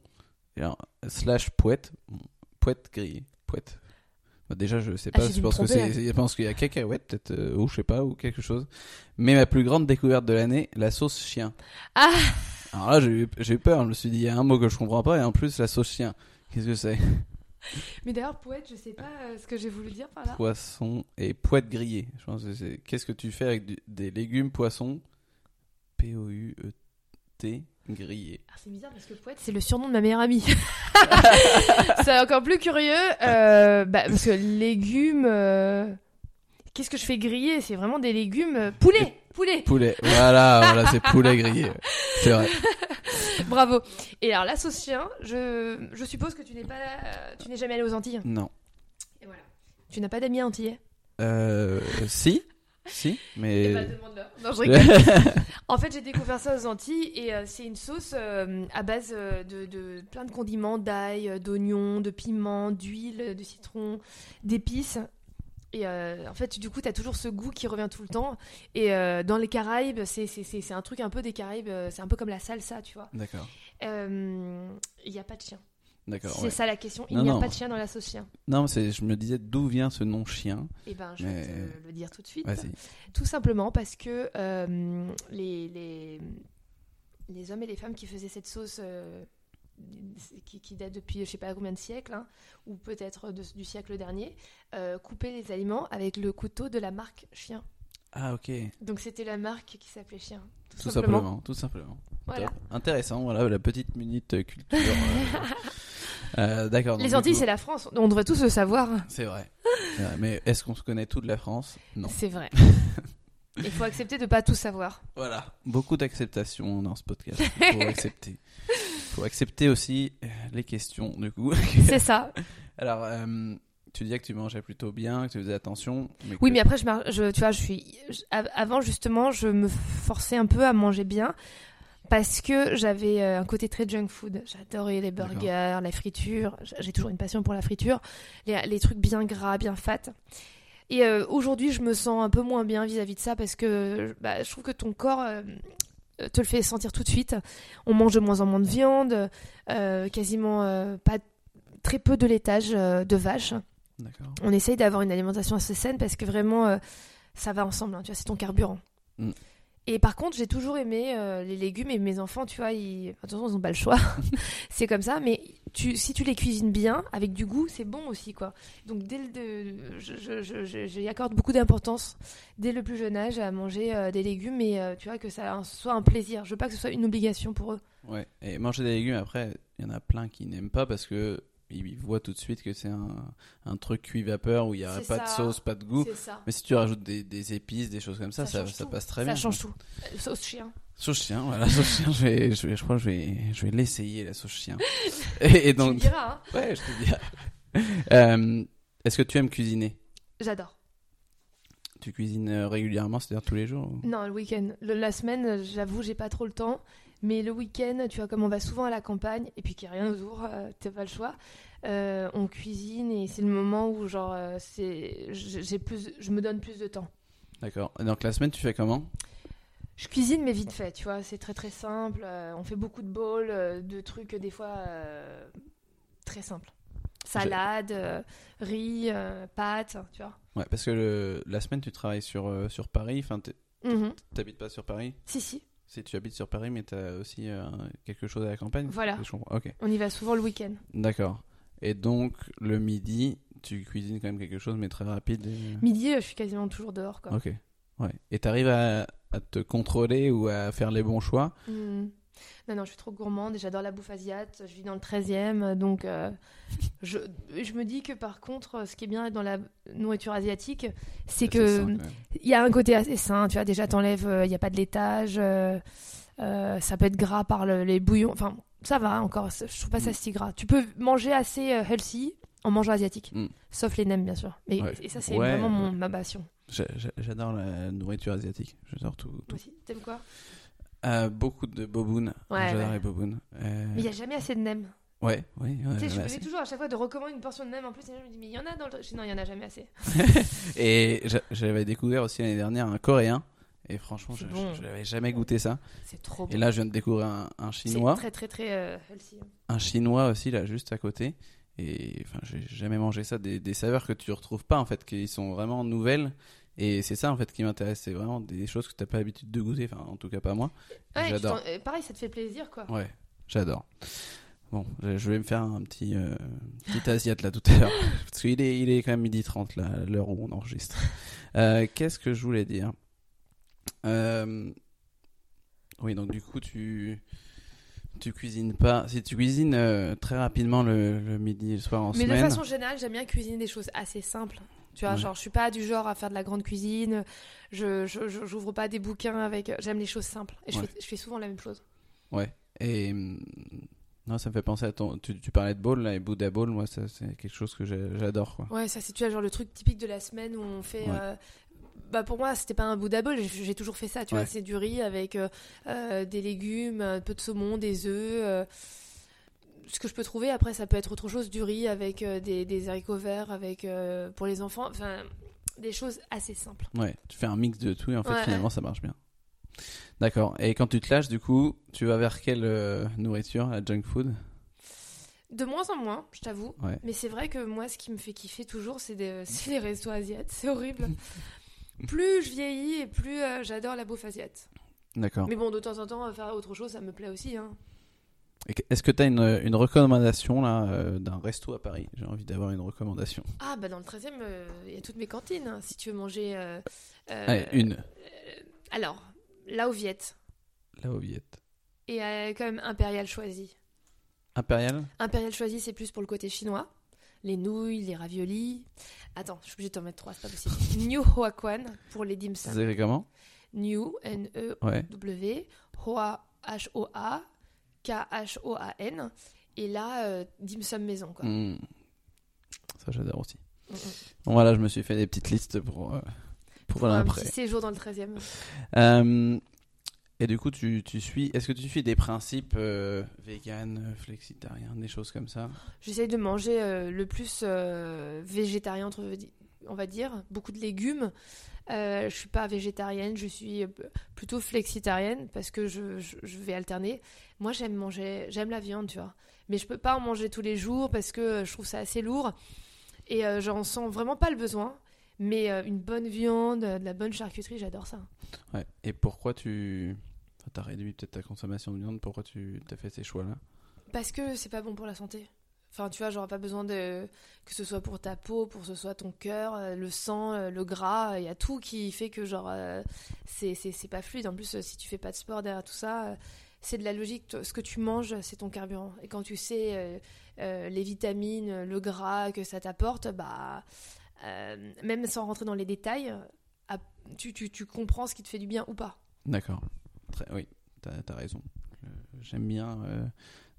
alors, slash poète, poète grillée, poète. Bah, déjà, je sais Ah, pas. dû je pense que tromper, c'est, je pense qu'il y a cacahuète, peut-être, euh, ou je sais pas, ou quelque chose. Mais ma plus grande découverte de l'année, la sauce chien. Ah Alors là, j'ai eu, j'ai eu peur. Je me suis dit, il y a un mot que je comprends pas, et en plus, la sauce chien. Qu'est-ce que c'est? Mais d'ailleurs, poète, je sais pas euh, ce que j'ai voulu dire par là. Poisson et poète grillée. Je pense que c'est. Qu'est-ce que tu fais avec du- des légumes poissons P-O-U-E-T grillés. Ah, c'est bizarre parce que poète, c'est le surnom de ma meilleure amie. c'est encore plus curieux. euh, bah, parce que légumes. euh, Qu'est-ce que je fais griller? C'est vraiment des légumes. euh, Poulet Poulet Poulet. Voilà, voilà, c'est poulet grillé. C'est vrai. Bravo. Et alors, la sauce chien, je, je suppose que tu n'es pas, tu n'es jamais allé aux Antilles? Non. Et voilà. Tu n'as pas d'amis antillais? Euh, si, si, Eh mais. ben, demande-leur. Non, je rigole. En fait, j'ai découvert ça aux Antilles et euh, c'est une sauce euh, à base euh, de, de plein de condiments, d'ail, d'oignons, de piments, d'huile, de citron, d'épices. Et euh, en fait, du coup, tu as toujours ce goût qui revient tout le temps. Et euh, dans les Caraïbes, c'est- c'est c'est- c'est un truc un peu des Caraïbes, c'est un peu comme la salsa, tu vois. D'accord. Euh, Il n'y a pas de chien. D'accord. C'est ouais. ça la question. Il n'y a non. pas de chien dans la sauce chien. Non, je me disais d'où vient ce nom chien. Et ben, je Mais- vais te le dire tout de suite. Tout simplement parce que euh, les, les, les hommes et les femmes qui faisaient cette sauce, euh, qui, qui date depuis je sais pas combien de siècles, hein, ou peut-être du siècle dernier, euh, coupaient les aliments avec le couteau de la marque Chien. Ah, ok. Donc c'était la marque qui s'appelait Chien. Tout, Tout simplement. simplement. Tout simplement. Voilà. Intéressant, voilà, la petite minute culture. euh, euh, D'accord. Les Antilles, c'est la France. On devrait tous le savoir. C'est vrai. Vrai. Mais est-ce qu'on se connaît tout de la France? Non. C'est vrai. Il faut accepter de pas tout savoir. Voilà. Beaucoup d'acceptation dans ce podcast. Il faut accepter. Il faut accepter aussi euh, les questions, du coup. C'est ça. Alors, euh, tu disais que tu mangeais plutôt bien, que tu faisais attention. Mais Oui, que- mais après, je, je- tu vois, je suis. je- avant, justement, je me forçais un peu à manger bien parce que j'avais euh, un côté très junk food. J'adorais les burgers, la friture. J'ai toujours une passion pour la friture. Les, les trucs bien gras, bien fat. Et euh, aujourd'hui, je me sens un peu moins bien vis-à-vis de ça parce que bah, je trouve que ton corps euh, te le fait sentir tout de suite. On mange de moins en moins de viande, euh, quasiment pas très peu de laitage de vache on essaye d'avoir une alimentation assez saine parce que vraiment ça va ensemble, hein, tu vois, c'est ton carburant. Mm. Et par contre, j'ai toujours aimé euh, les légumes et mes enfants, tu vois, ils... attention, ils n'ont pas le choix, c'est comme ça, mais si tu les cuisines bien, avec du goût, c'est bon aussi, quoi. Donc, dès le, j'y accorde beaucoup d'importance dès le plus jeune âge à manger euh, des légumes et euh, tu vois, que ça soit un plaisir. Je veux pas que ce soit une obligation pour eux. Ouais. Et manger des légumes, après, il y en a plein qui n'aiment pas parce que ils voient tout de suite que c'est un, un truc cuit vapeur où il n'y aurait C'est pas de ça. sauce, pas de goût. Ça. Mais si tu rajoutes des, des épices, des choses comme ça, ça, ça passe très ça bien. change tout. Euh, Sauce chien. Sauce chien, voilà, sauce chien, je, vais, je, vais- je crois que je vais, je vais l'essayer, la sauce chien. Et, et tu me donc, diras, hein. ouais, je te dis. Euh, Est-ce que tu aimes cuisiner? J'adore. Tu cuisines euh, régulièrement, c'est-à-dire tous les jours ou- Non, le week-end. La semaine, j'avoue, j'ai pas trop le temps. Mais le week-end, tu vois, comme on va souvent à la campagne et puis qu'il n'y a rien autour, euh, t'as pas le choix. euh, on cuisine et c'est le moment où, genre, euh, c'est, j'ai plus, je me donne plus de temps. D'accord. Donc la semaine, tu fais comment? Je cuisine, mais vite fait, tu vois, c'est très très simple. euh, on fait beaucoup de bowls, de trucs, des fois, très simples. Salade, euh, riz, euh, pâtes, tu vois. Ouais, parce que le, la semaine, tu travailles sur, euh, sur Paris. Enfin, Mhm. t'habites pas sur Paris? Si, si, Si tu habites sur Paris, mais t'as aussi euh, quelque chose à la campagne voilà. On y va souvent le week-end. D'accord. Et donc, le midi, tu cuisines quand même quelque chose, mais très rapide. et- Midi, euh, je suis quasiment toujours dehors. Quoi. Ok. Ouais. Et t'arrives à, à te contrôler ou à faire les bons choix? Hmm. Non, non, je suis trop gourmande et j'adore la bouffe asiate. Je vis dans le 13e, donc euh, je, je me dis que par contre, ce qui est bien dans la nourriture asiatique, c'est que il y a un côté assez sain. Tu vois, déjà, t'enlèves, euh, il n'y a pas de laitage, euh, euh, ça peut être gras par le- les bouillons. Enfin, ça va encore. Je trouve pas ça Mm. si gras. Tu peux manger assez euh, healthy en mangeant asiatique, Mm. sauf les nems, bien sûr. Et, Ouais. et ça, c'est Ouais, vraiment mon, ouais. ma passion. J'a- j'a- J'adore la nourriture asiatique. J'adore tout. tout. Aussi, t'aimes quoi? Euh, beaucoup de boboon. Ouais, J'adore ouais. les boboon. Euh, Mais il n'y a jamais assez de nems. Ouais, ouais, ouais. tu sais, je ouais, me fais c'est- toujours à chaque fois de recommander une portion de nems en plus. Et je me dis, mais il y en a dans le. Je dis, non, il y en a jamais assez. Et j'a- j'avais découvert aussi l'année dernière un coréen. Et franchement, je bon. n'avais jamais goûté ça. C'est trop bon. Et là, je viens de découvrir un, un c'est chinois. très, très, très euh, healthy. Un chinois aussi, là, juste à côté. Et enfin, j'ai jamais mangé ça. Des, des saveurs que tu retrouves pas, en fait, qui sont vraiment nouvelles. Et c'est ça, en fait, qui m'intéresse. C'est vraiment des choses que tu n'as pas l'habitude de goûter. Enfin, en tout cas, pas moi. Ouais, J'adore. euh, pareil, ça te fait plaisir, quoi. Ouais, j'adore. Bon, je vais me faire un petit, euh, petit asiate là tout à l'heure. Parce qu'il est, il est quand même midi 30 là, l'heure où on enregistre. Euh, Qu'est-ce que je voulais dire? Euh, Oui, donc du coup, tu, tu cuisines pas. Si tu cuisines euh, très rapidement le, le midi et le soir en Mais de semaine. façon générale, j'aime bien cuisiner des choses assez simples. Tu vois, Ouais. genre, je suis pas du genre à faire de la grande cuisine. Je, j'ouvre pas des bouquins avec. J'aime les choses simples. Et je, Ouais. fais, je fais souvent la même chose. Ouais. Et hum, non, ça me fait penser à ton. Tu, tu parlais de bowl là, et Buddha bowl, moi, ça, c'est quelque chose que j'adore quoi. Ouais, ça, c'est tu vois, genre le truc typique de la semaine où on fait. Ouais. euh, bah pour moi, c'était pas un Buddha bowl, j'ai, toujours fait ça, tu vois. C'est du riz avec euh, euh, des légumes, un peu de saumon, des œufs. euh, ce que je peux trouver, après, ça peut être autre chose, du riz avec euh, des, des haricots verts, avec, euh, pour les enfants. Enfin, des choses assez simples. Ouais, tu fais un mix de tout et en fait Ouais, finalement ça marche bien. D'accord. Et quand tu te lâches, du coup, tu vas vers quelle euh, nourriture La junk food? De moins en moins, je t'avoue. Ouais. Mais c'est vrai que moi, ce qui me fait kiffer toujours, c'est les restos asiates. C'est horrible. plus je vieillis et plus j'adore la bouffe asiate. D'accord. Mais bon, de temps en temps, faire autre chose, ça me plaît aussi. Hein. Est-ce que tu as une, une recommandation là euh, d'un resto à Paris? J'ai envie d'avoir une recommandation. Ah, bah dans le 13 e il y a toutes mes cantines. hein, si tu veux manger. euh, euh, Allez, une. euh, alors, là au Viette. Là au Viette. Et euh, quand même Impérial choisi. Impérial? Impérial choisi, c'est plus pour le côté chinois. Les nouilles, les raviolis. Attends, je suis obligée de t'en mettre trois, c'est pas possible. New Hoa Quan pour les dim sum. s'écrit comment? New, N-E-W, Ouais. Hoa, H-O-A, K-H-O-A-N. Et là, euh, dim sum maison, quoi. Hmm. Ça j'adore aussi. Mm, mm. Bon voilà, je me suis fait des petites listes pour, euh, pour, Pour un petit séjour dans le 13 e Euh, et du coup, tu, tu suis. Est-ce que tu suis des principes euh, vegan, euh, flexitariens, des choses comme ça? J'essaye de manger le plus végétarien, entre, on va dire, beaucoup de légumes. Euh, je suis pas végétarienne, je suis plutôt flexitarienne parce que je, je- je vais alterner. Moi, j'aime manger, j'aime la viande, tu vois, mais je peux pas en manger tous les jours parce que euh, je trouve ça assez lourd et euh, j'en sens vraiment pas le besoin. Mais euh, une bonne viande, euh, de la bonne charcuterie, j'adore ça. Ouais. Et pourquoi tu. Tu as réduit peut-être ta consommation de viande Pourquoi tu as fait ces choix-là? Parce que c'est pas bon pour la santé. Enfin, tu vois, j'aurais pas besoin de que ce soit pour ta peau, pour ce soit ton cœur, euh, le sang, euh, le gras, il y a tout qui fait que genre euh, c'est c'est pas fluide. En plus, euh, si tu fais pas de sport derrière tout ça, c'est de la logique. Ce que tu manges, c'est ton carburant. Et quand tu sais les vitamines, le gras que ça t'apporte, bah même sans rentrer dans les détails, tu, tu, tu comprends ce qui te fait du bien ou pas. D'accord. Oui, tu as, raison. J'aime bien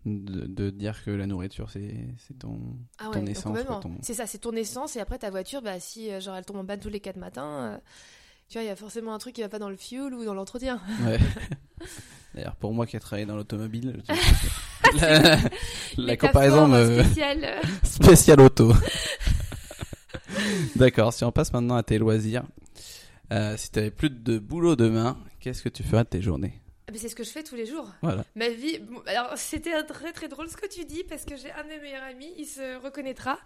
de, de dire que la nourriture, c'est ton. Ah Ton ouais, essence, ton- C'est ça, c'est ton essence. Et après, ta voiture, bah, si euh, genre, elle tombe en panne tous les 4 matins, euh, tu vois, il y a forcément un truc qui va pas dans le fuel ou dans l'entretien. Ouais. D'ailleurs, pour moi qui ai travaillé dans l'automobile, la, comparaison me. spéciale. Spécial auto. D'accord, si on passe maintenant à tes loisirs. Euh, si tu avais plus de boulot demain, qu'est-ce que tu ferais de tes journées? Mais c'est ce que je fais tous les jours. Voilà. Ma vie. bon, alors, c'était très très drôle ce que tu dis parce que j'ai un de mes meilleurs amis, il se reconnaîtra.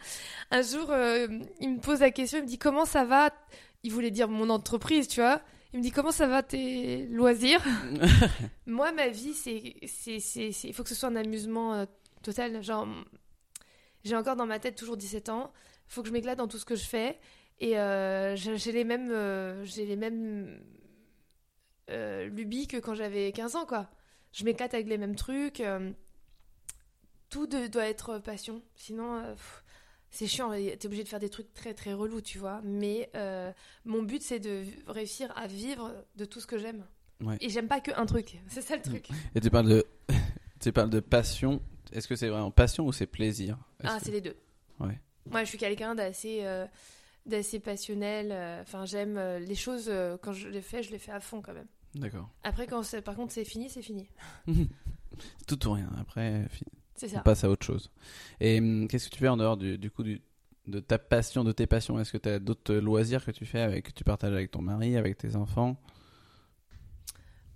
Un jour, euh, il me pose la question, il me dit comment ça va? Il voulait dire mon entreprise, tu vois. Il me dit comment ça va tes loisirs? Moi, ma vie, c'est, c'est, c'est, c'est- il faut que ce soit un amusement euh, total. Genre, j'ai encore dans ma tête toujours 17 ans. faut que je m'éclate dans tout ce que je fais. Et euh, j'ai les mêmes, j'ai les mêmes euh, lubies que quand j'avais 15 ans, quoi. Je m'éclate avec les mêmes trucs. euh, tout de- doit être passion. Sinon, euh, c'est chiant. T'es obligé de faire des trucs très très relous, tu vois. Mais euh, mon but, c'est de réussir à vivre de tout ce que j'aime. Ouais. Et j'aime pas que un truc. C'est ça le truc. Et tu parles de, tu parles de passion. Est-ce que c'est vraiment passion ou c'est plaisir? Ah, que- c'est les deux. Ouais. Moi, je suis quelqu'un d'assez d'assez passionnel. Enfin, j'aime les choses, quand je les fais, je les fais à fond quand même. D'accord. Après, quand c'est- par contre c'est fini, c'est fini. Tout ou rien. Après, C'est on ça. passe à autre chose. Et hum, qu'est-ce que tu fais en dehors du, du coup du, de ta passion, de tes passions? Est-ce que tu as d'autres loisirs que tu fais, avec, que tu partages avec ton mari, avec tes enfants?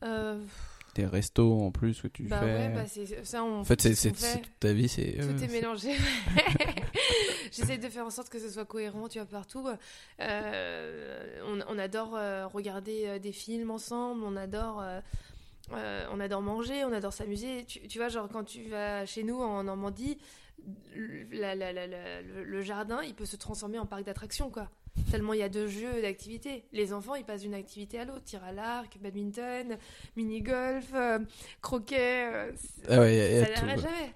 Euh, Tes restos en plus que tu bah fais ouais, bah c'est ça. On, En fait, c'est fait. toute ta vie. C'est Tout euh, est mélangé. J'essaie de faire en sorte que ce soit cohérent, tu vois, partout. Euh, on, on adore euh, regarder des films ensemble, on adore, euh, on adore manger, on adore s'amuser. Tu, tu vois, genre quand tu vas chez nous en Normandie, la- la- la- la- le, le jardin, il peut se transformer en parc d'attractions, quoi. Tellement il y a de jeux d'activités. Les enfants, ils passent d'une activité à l'autre. Tir à l'arc, badminton, mini-golf, euh, croquet. euh, Ah ouais, ça n'arrête jamais.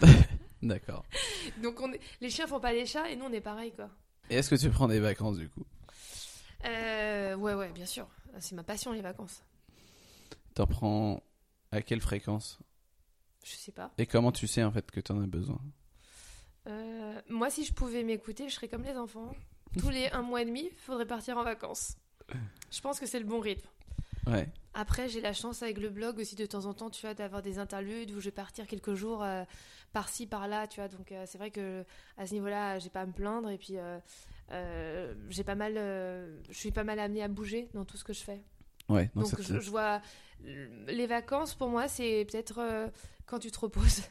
D'accord. Donc on est... les chiens font pas les chats et nous on est pareil quoi. Et est-ce que tu prends des vacances du coup? Euh, ouais ouais bien sûr. C'est ma passion les vacances. T'en prends à quelle fréquence? Je sais pas. Et comment tu sais en fait que t'en as besoin? Euh, moi si je pouvais m'écouter je serais comme les enfants. Tous les un mois et demi il faudrait partir en vacances. Je pense que c'est le bon rythme. Ouais. Après j'ai la chance avec le blog aussi de temps en temps tu vois d'avoir des interludes où je vais partir quelques jours euh, par-ci par-là tu vois donc euh, c'est vrai que à ce niveau-là j'ai pas à me plaindre et puis euh, j'ai pas mal je suis pas mal amenée à bouger dans tout ce que je fais. Ouais. non, Donc je, je vois les vacances pour moi c'est peut-être euh, quand tu te reposes,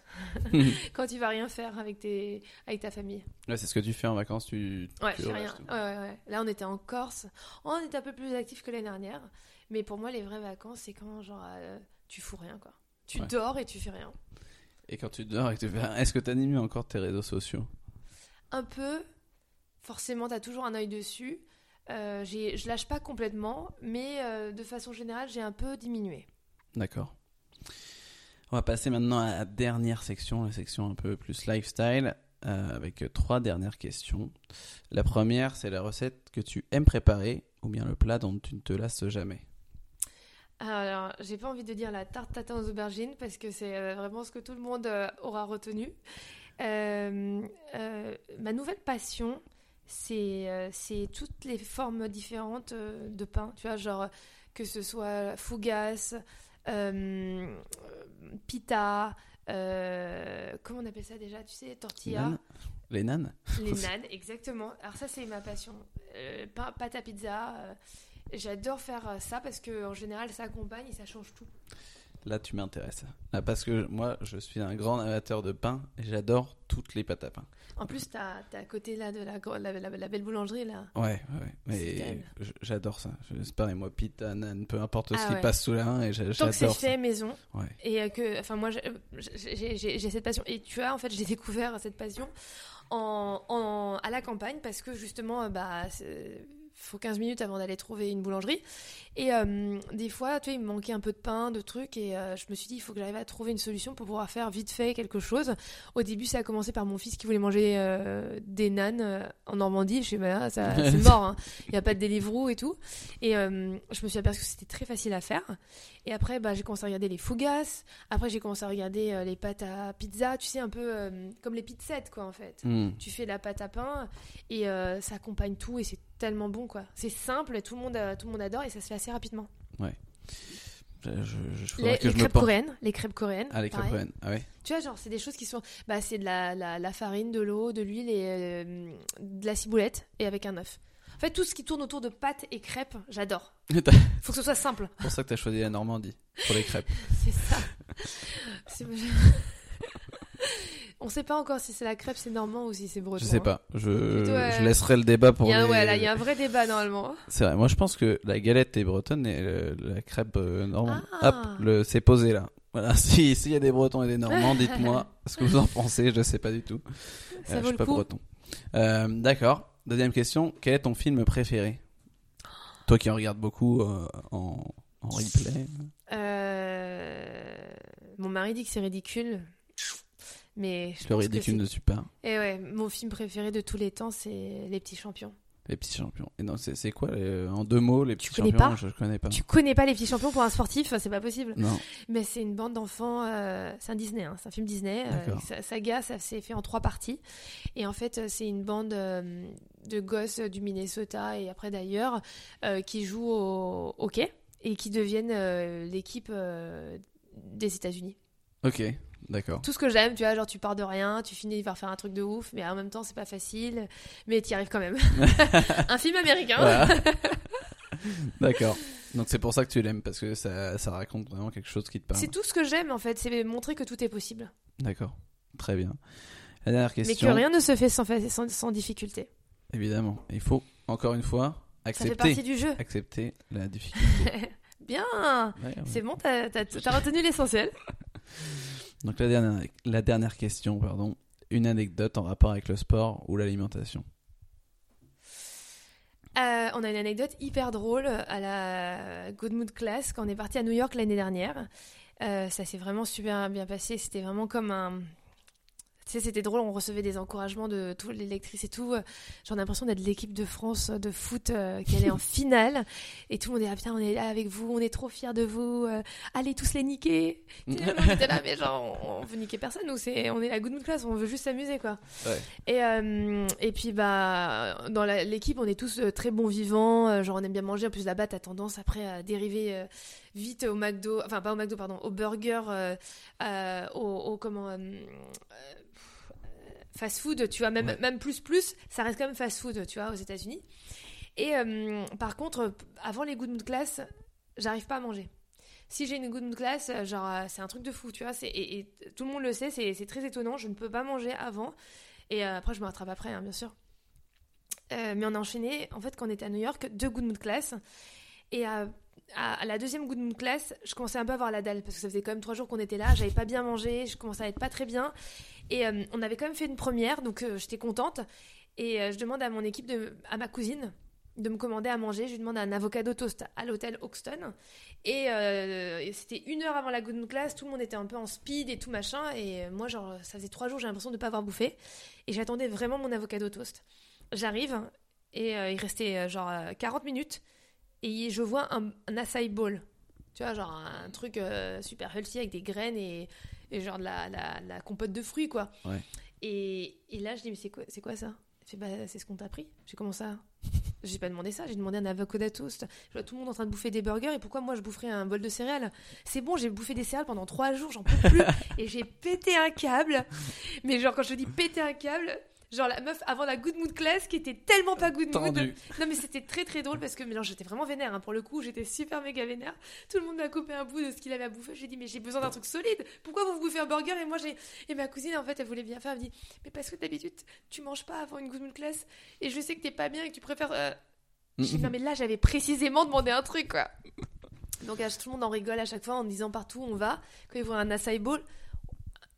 quand tu vas rien faire avec tes avec ta famille. Ouais, c'est ce que tu fais en vacances. Tu. Ouais, tu je fais rien. Ouais, ouais, ouais. Là on était en Corse, on était un peu plus actif que l'année dernière, mais pour moi les vraies vacances c'est quand genre euh, tu fous rien quoi. Tu dors et tu fais rien. Et quand tu dors et que tu fais, est-ce que t'animes encore tes réseaux sociaux? Un peu, forcément t'as toujours un œil dessus. Euh, je lâche pas complètement, mais euh, de façon générale j'ai un peu diminué. D'accord. On va passer maintenant à la dernière section, la section un peu plus lifestyle, euh, avec trois dernières questions. La première, c'est la recette que tu aimes préparer ou bien le plat dont tu ne te lasses jamais. Alors, j'ai pas envie de dire la tarte tatin aux aubergines parce que c'est euh, vraiment ce que tout le monde aura retenu. Ma nouvelle passion, c'est euh, c'est toutes les formes différentes euh, de pain. Tu vois, genre que ce soit fougasse, euh, pita, euh, comment on appelle ça déjà Tu sais, tortilla. Nan Les nanes Les nanes, exactement. Alors ça, c'est ma passion. Euh, pâte à pizza. J'adore faire ça parce que en général, ça accompagne et ça change tout. Là, tu m'intéresses. Là, parce que moi, je suis un grand amateur de pain et j'adore toutes les pâtes à pain. En plus, t'as t'as à côté là de la, gro- la, la- la belle boulangerie là. Ouais, ouais, Mais j'adore ça. Je sais pas, et moi, pita, nan, peu importe Ah ce qui ouais. passe sous la main et j'a- Tant que c'est j'adore fait maison Ouais. et euh, que, enfin moi, j'ai- cette passion. Et tu vois, en fait, j'ai découvert cette passion en, en- à la campagne parce que justement, euh, bah, faut 15 minutes avant d'aller trouver une boulangerie. Et euh, des fois, tu vois, il me manquait un peu de pain, de trucs, et euh, je me suis dit, il faut que j'arrive à trouver une solution pour pouvoir faire vite fait quelque chose. Au début, ça a commencé par mon fils qui voulait manger euh, des nanes en Normandie. Je suis bah, ça, c'est mort, hein. il n'y a pas de Deliveroo et tout. Et je me suis aperçue que c'était très facile à faire. Et après, bah, j'ai commencé à regarder les fougasses. Après, j'ai commencé à regarder euh, les pâtes à pizza, tu sais, un peu euh, comme les pizzettes, quoi, en fait. Hmm. Tu fais la pâte à pain et euh, ça accompagne tout et c'est tellement bon quoi. C'est simple tout le monde tout le monde adore et ça se fait assez rapidement. Je, je, je faudrait Les, que crêpes coréennes, les crêpes coréennes. Ah, les crêpes coréennes. Ah ouais Tu vois genre c'est des choses qui sont bah c'est de la, la, la farine, de l'eau, de l'huile et de la ciboulette et avec un œuf. En fait tout ce qui tourne autour de pâtes et crêpes, j'adore. T'as- Faut que ce soit simple. C'est pour ça que tu as choisi la Normandie pour les crêpes. C'est ça. On sait pas encore si c'est la crêpe c'est normand ou si c'est breton. Je sais hein. pas. Je, euh, je laisserai le débat pour Il y a, les- ouais, là, il y a un vrai débat normalement. C'est vrai. Moi, je pense que la galette est bretonne et le- la crêpe euh, normande. Ah. Hop, c'est posé là. Voilà. Si s'il y a des Bretons et des Normands, dites-moi ce que vous en pensez. Je sais pas du tout. Ça Euh, je suis le pas coup. breton. Euh, D'accord. Deuxième question. Quel est ton film préféré? Toi qui en regardes beaucoup euh, en, en replay. Euh, Mon mari dit que c'est ridicule. Mais je Le ridicule ne suis pas. Et ouais, mon film préféré de tous les temps, c'est Les Petits Champions. Les petits champions. Et non, c'est quoi euh, en deux mots les petits champions pas Je connais pas. Tu connais pas Les Petits Champions pour un sportif C'est pas possible. Non. Mais c'est une bande d'enfants, euh, c'est un Disney, hein, c'est un film Disney. euh, saga, ça s'est fait en trois parties. Et en fait, euh, c'est une bande euh, de gosses du Minnesota et après d'ailleurs qui jouent au hockey et qui deviennent l'équipe des États-Unis. Ok. D'accord. Tout ce que j'aime, tu vois, genre tu pars de rien, tu finis par faire un truc de ouf, mais en même temps c'est pas facile, mais tu y arrives quand même. un film américain. D'accord. Donc c'est pour ça que tu l'aimes parce que ça, ça raconte vraiment quelque chose qui te parle. C'est tout ce que j'aime en fait, c'est montrer que tout est possible. D'accord. Très bien. La dernière Mais question. que rien ne se fait sans, fa- sans, sans difficulté. Évidemment. Il faut encore une fois Ça fait accepter, partie du jeu. accepter la difficulté. Bien Ouais, ouais. C'est bon, t'as retenu l'essentiel. Donc la dernière, la dernière question, pardon. Une anecdote en rapport avec le sport ou l'alimentation? Euh, on a une anecdote hyper drôle à la Good Mood Class quand on est parti à New York l'année dernière. Euh, ça s'est vraiment super bien passé. C'était vraiment comme un. Tu sais, c'était drôle, on recevait des encouragements de toutes les lectrices et tout. J'en ai l'impression d'être l'équipe de France de foot euh, qui allait en finale. Et tout le monde est là, putain, on est là avec vous, on est trop fiers de vous. euh, allez tous les niquer. Tu sais, on était là, mais genre, on, on veut niquer personne, nous, c'est, on est la Good Mood Class, on veut juste s'amuser, quoi. Ouais. Et, euh, et puis, bah, dans l'équipe, on est tous très bons vivants. genre, on aime bien manger. En plus, là-bas, t'as tendance après à dériver vite au McDo. Enfin, pas au McDo, pardon, au burger, au, au- comment. Euh, euh, fast food, tu vois, même, Ouais. même plus plus, ça reste quand même fast food, tu vois, aux États-Unis. Et euh, par contre, avant les good mood class, j'arrive pas à manger. Si j'ai une good mood class, euh, genre, euh, c'est un truc de fou, tu vois, et, et tout le monde le sait, c'est c'est très étonnant, je ne peux pas manger avant. Et euh, après, je me rattrape après, hein, bien sûr. Euh, mais on a enchaîné, en fait, quand on était à New York, deux good mood class. Et à, la deuxième good mood class, je commençais un peu à avoir la dalle parce que ça faisait quand même trois jours qu'on était là, j'avais pas bien mangé, je commençais à être pas très bien. Et euh, on avait quand même fait une première, donc euh, j'étais contente. Et euh, je demande à mon équipe, à ma cousine, de me commander à manger. Je lui demande un avocado toast à l'hôtel Hoxton. Et, c'était une heure avant la good mood class, tout le monde était un peu en speed et tout machin. Et moi, genre, ça faisait trois jours, j'ai l'impression de pas avoir bouffé. Et j'attendais vraiment mon avocado toast. J'arrive et il restait genre euh, 40 minutes et je vois un, un acai bowl. Tu vois, genre un truc euh, super healthy avec des graines et, et genre de la, la, la compote de fruits, quoi. Ouais. Et, et là, je dis, mais c'est quoi, c'est quoi ça? Bah, c'est ce qu'on t'a pris. J'ai comment ça? J'ai pas demandé ça, j'ai demandé un avocado toast. Je vois tout le monde en train de bouffer des burgers et pourquoi moi je boufferais un bol de céréales? C'est bon, j'ai bouffé des céréales pendant trois jours, j'en peux plus. et j'ai pété un câble. Mais genre, quand je dis péter un câble, genre la meuf avant la good mood class qui était tellement pas good mood. Tendu. Non mais c'était très très drôle parce que mais non, j'étais vraiment vénère hein. pour le coup j'étais super méga vénère. Tout le monde m'a coupé un bout de ce qu'il avait à bouffer. J'ai dit mais j'ai besoin d'un truc solide. Pourquoi vous bouffez un burger? Et moi j'ai et ma cousine en fait elle voulait bien faire. Elle me dit mais parce que d'habitude tu manges pas avant une good mood class et je sais que t'es pas bien et que tu préfères euh... J'ai dit, non mais là j'avais précisément demandé un truc quoi. Donc tout le monde en rigole à chaque fois en disant partout où on va. Quand ils voient un acai bowl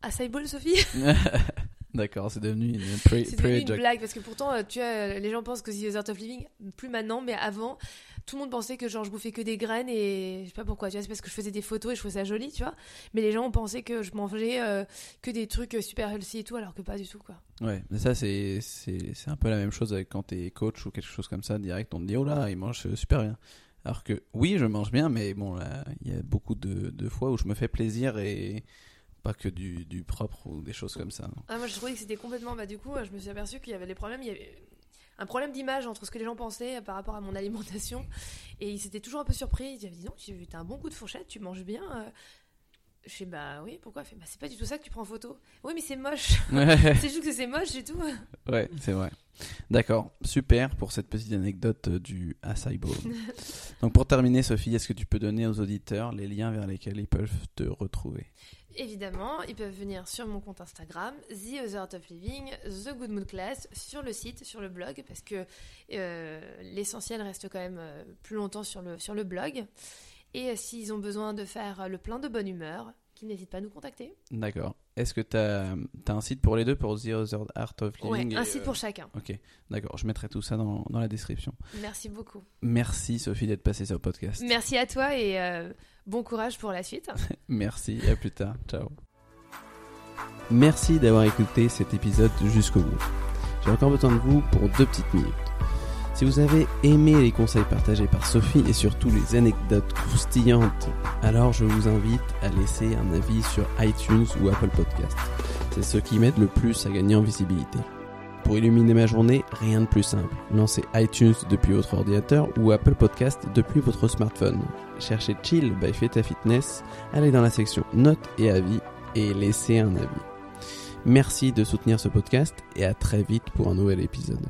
acai bowl Sophie? D'accord, c'est devenu une blague parce que pourtant, euh, tu vois, euh, les gens pensent que The Art of Living, plus maintenant, mais avant, tout le monde pensait que genre je bouffais que des graines et je sais pas pourquoi, tu vois, c'est parce que je faisais des photos et je trouvais ça joli, tu vois. Mais les gens ont pensé que je mangeais euh, que des trucs super healthy et tout, alors que pas du tout, quoi. Ouais, mais ça c'est un peu la même chose avec quand t'es coach ou quelque chose comme ça direct, on te dit oh là il mange super bien. Alors que oui je mange bien, mais bon là il y a beaucoup de, de fois où je me fais plaisir et pas que du, du propre ou des choses comme ça. non. Ah, moi, je trouvais que c'était complètement. Bah, du coup, je me suis aperçu qu'il y avait des problèmes. Il y avait un problème d'image entre ce que les gens pensaient euh, par rapport à mon alimentation. Et ils s'étaient toujours un peu surpris. Ils disaient Dis donc, tu as un bon goût de fourchette, tu manges bien. euh. Je fais Bah oui, pourquoi? Fait, Bah, c'est pas du tout ça que tu prends en photo. Oui, mais c'est moche. c'est juste que c'est moche, c'est tout. ouais, c'est vrai. D'accord, super pour cette petite anecdote euh, du acai bowl. Donc pour terminer Sophie, est-ce que tu peux donner aux auditeurs les liens vers lesquels ils peuvent te retrouver? Évidemment, ils peuvent venir sur mon compte Instagram, The Other Art of Living, The Good Mood Class, sur le site, sur le blog, parce que euh, l'essentiel reste quand même euh, plus longtemps sur le, sur le blog. Et euh, s'ils ont besoin de faire le plein de bonne humeur, qu'ils n'hésitent pas à nous contacter. D'accord. Est-ce que tu as, un site pour les deux, pour The Other Art of Living Ouais, un site euh, pour chacun. Ok, d'accord. Je mettrai tout ça dans, dans la description. Merci beaucoup. Merci Sophie d'être passée sur le podcast. Merci à toi et euh, bon courage pour la suite. Merci, à plus tard. Ciao. Merci d'avoir écouté cet épisode jusqu'au bout. J'ai encore besoin de vous pour deux petites minutes. Si vous avez aimé les conseils partagés par Sophie et surtout les anecdotes croustillantes, alors je vous invite à laisser un avis sur iTunes ou Apple Podcast. C'est ce qui m'aide le plus à gagner en visibilité. Pour illuminer ma journée, rien de plus simple. Lancez iTunes depuis votre ordinateur ou Apple Podcast depuis votre smartphone. Cherchez Chill by Feta Fitness, allez dans la section Notes et avis et laissez un avis. Merci de soutenir ce podcast et à très vite pour un nouvel épisode.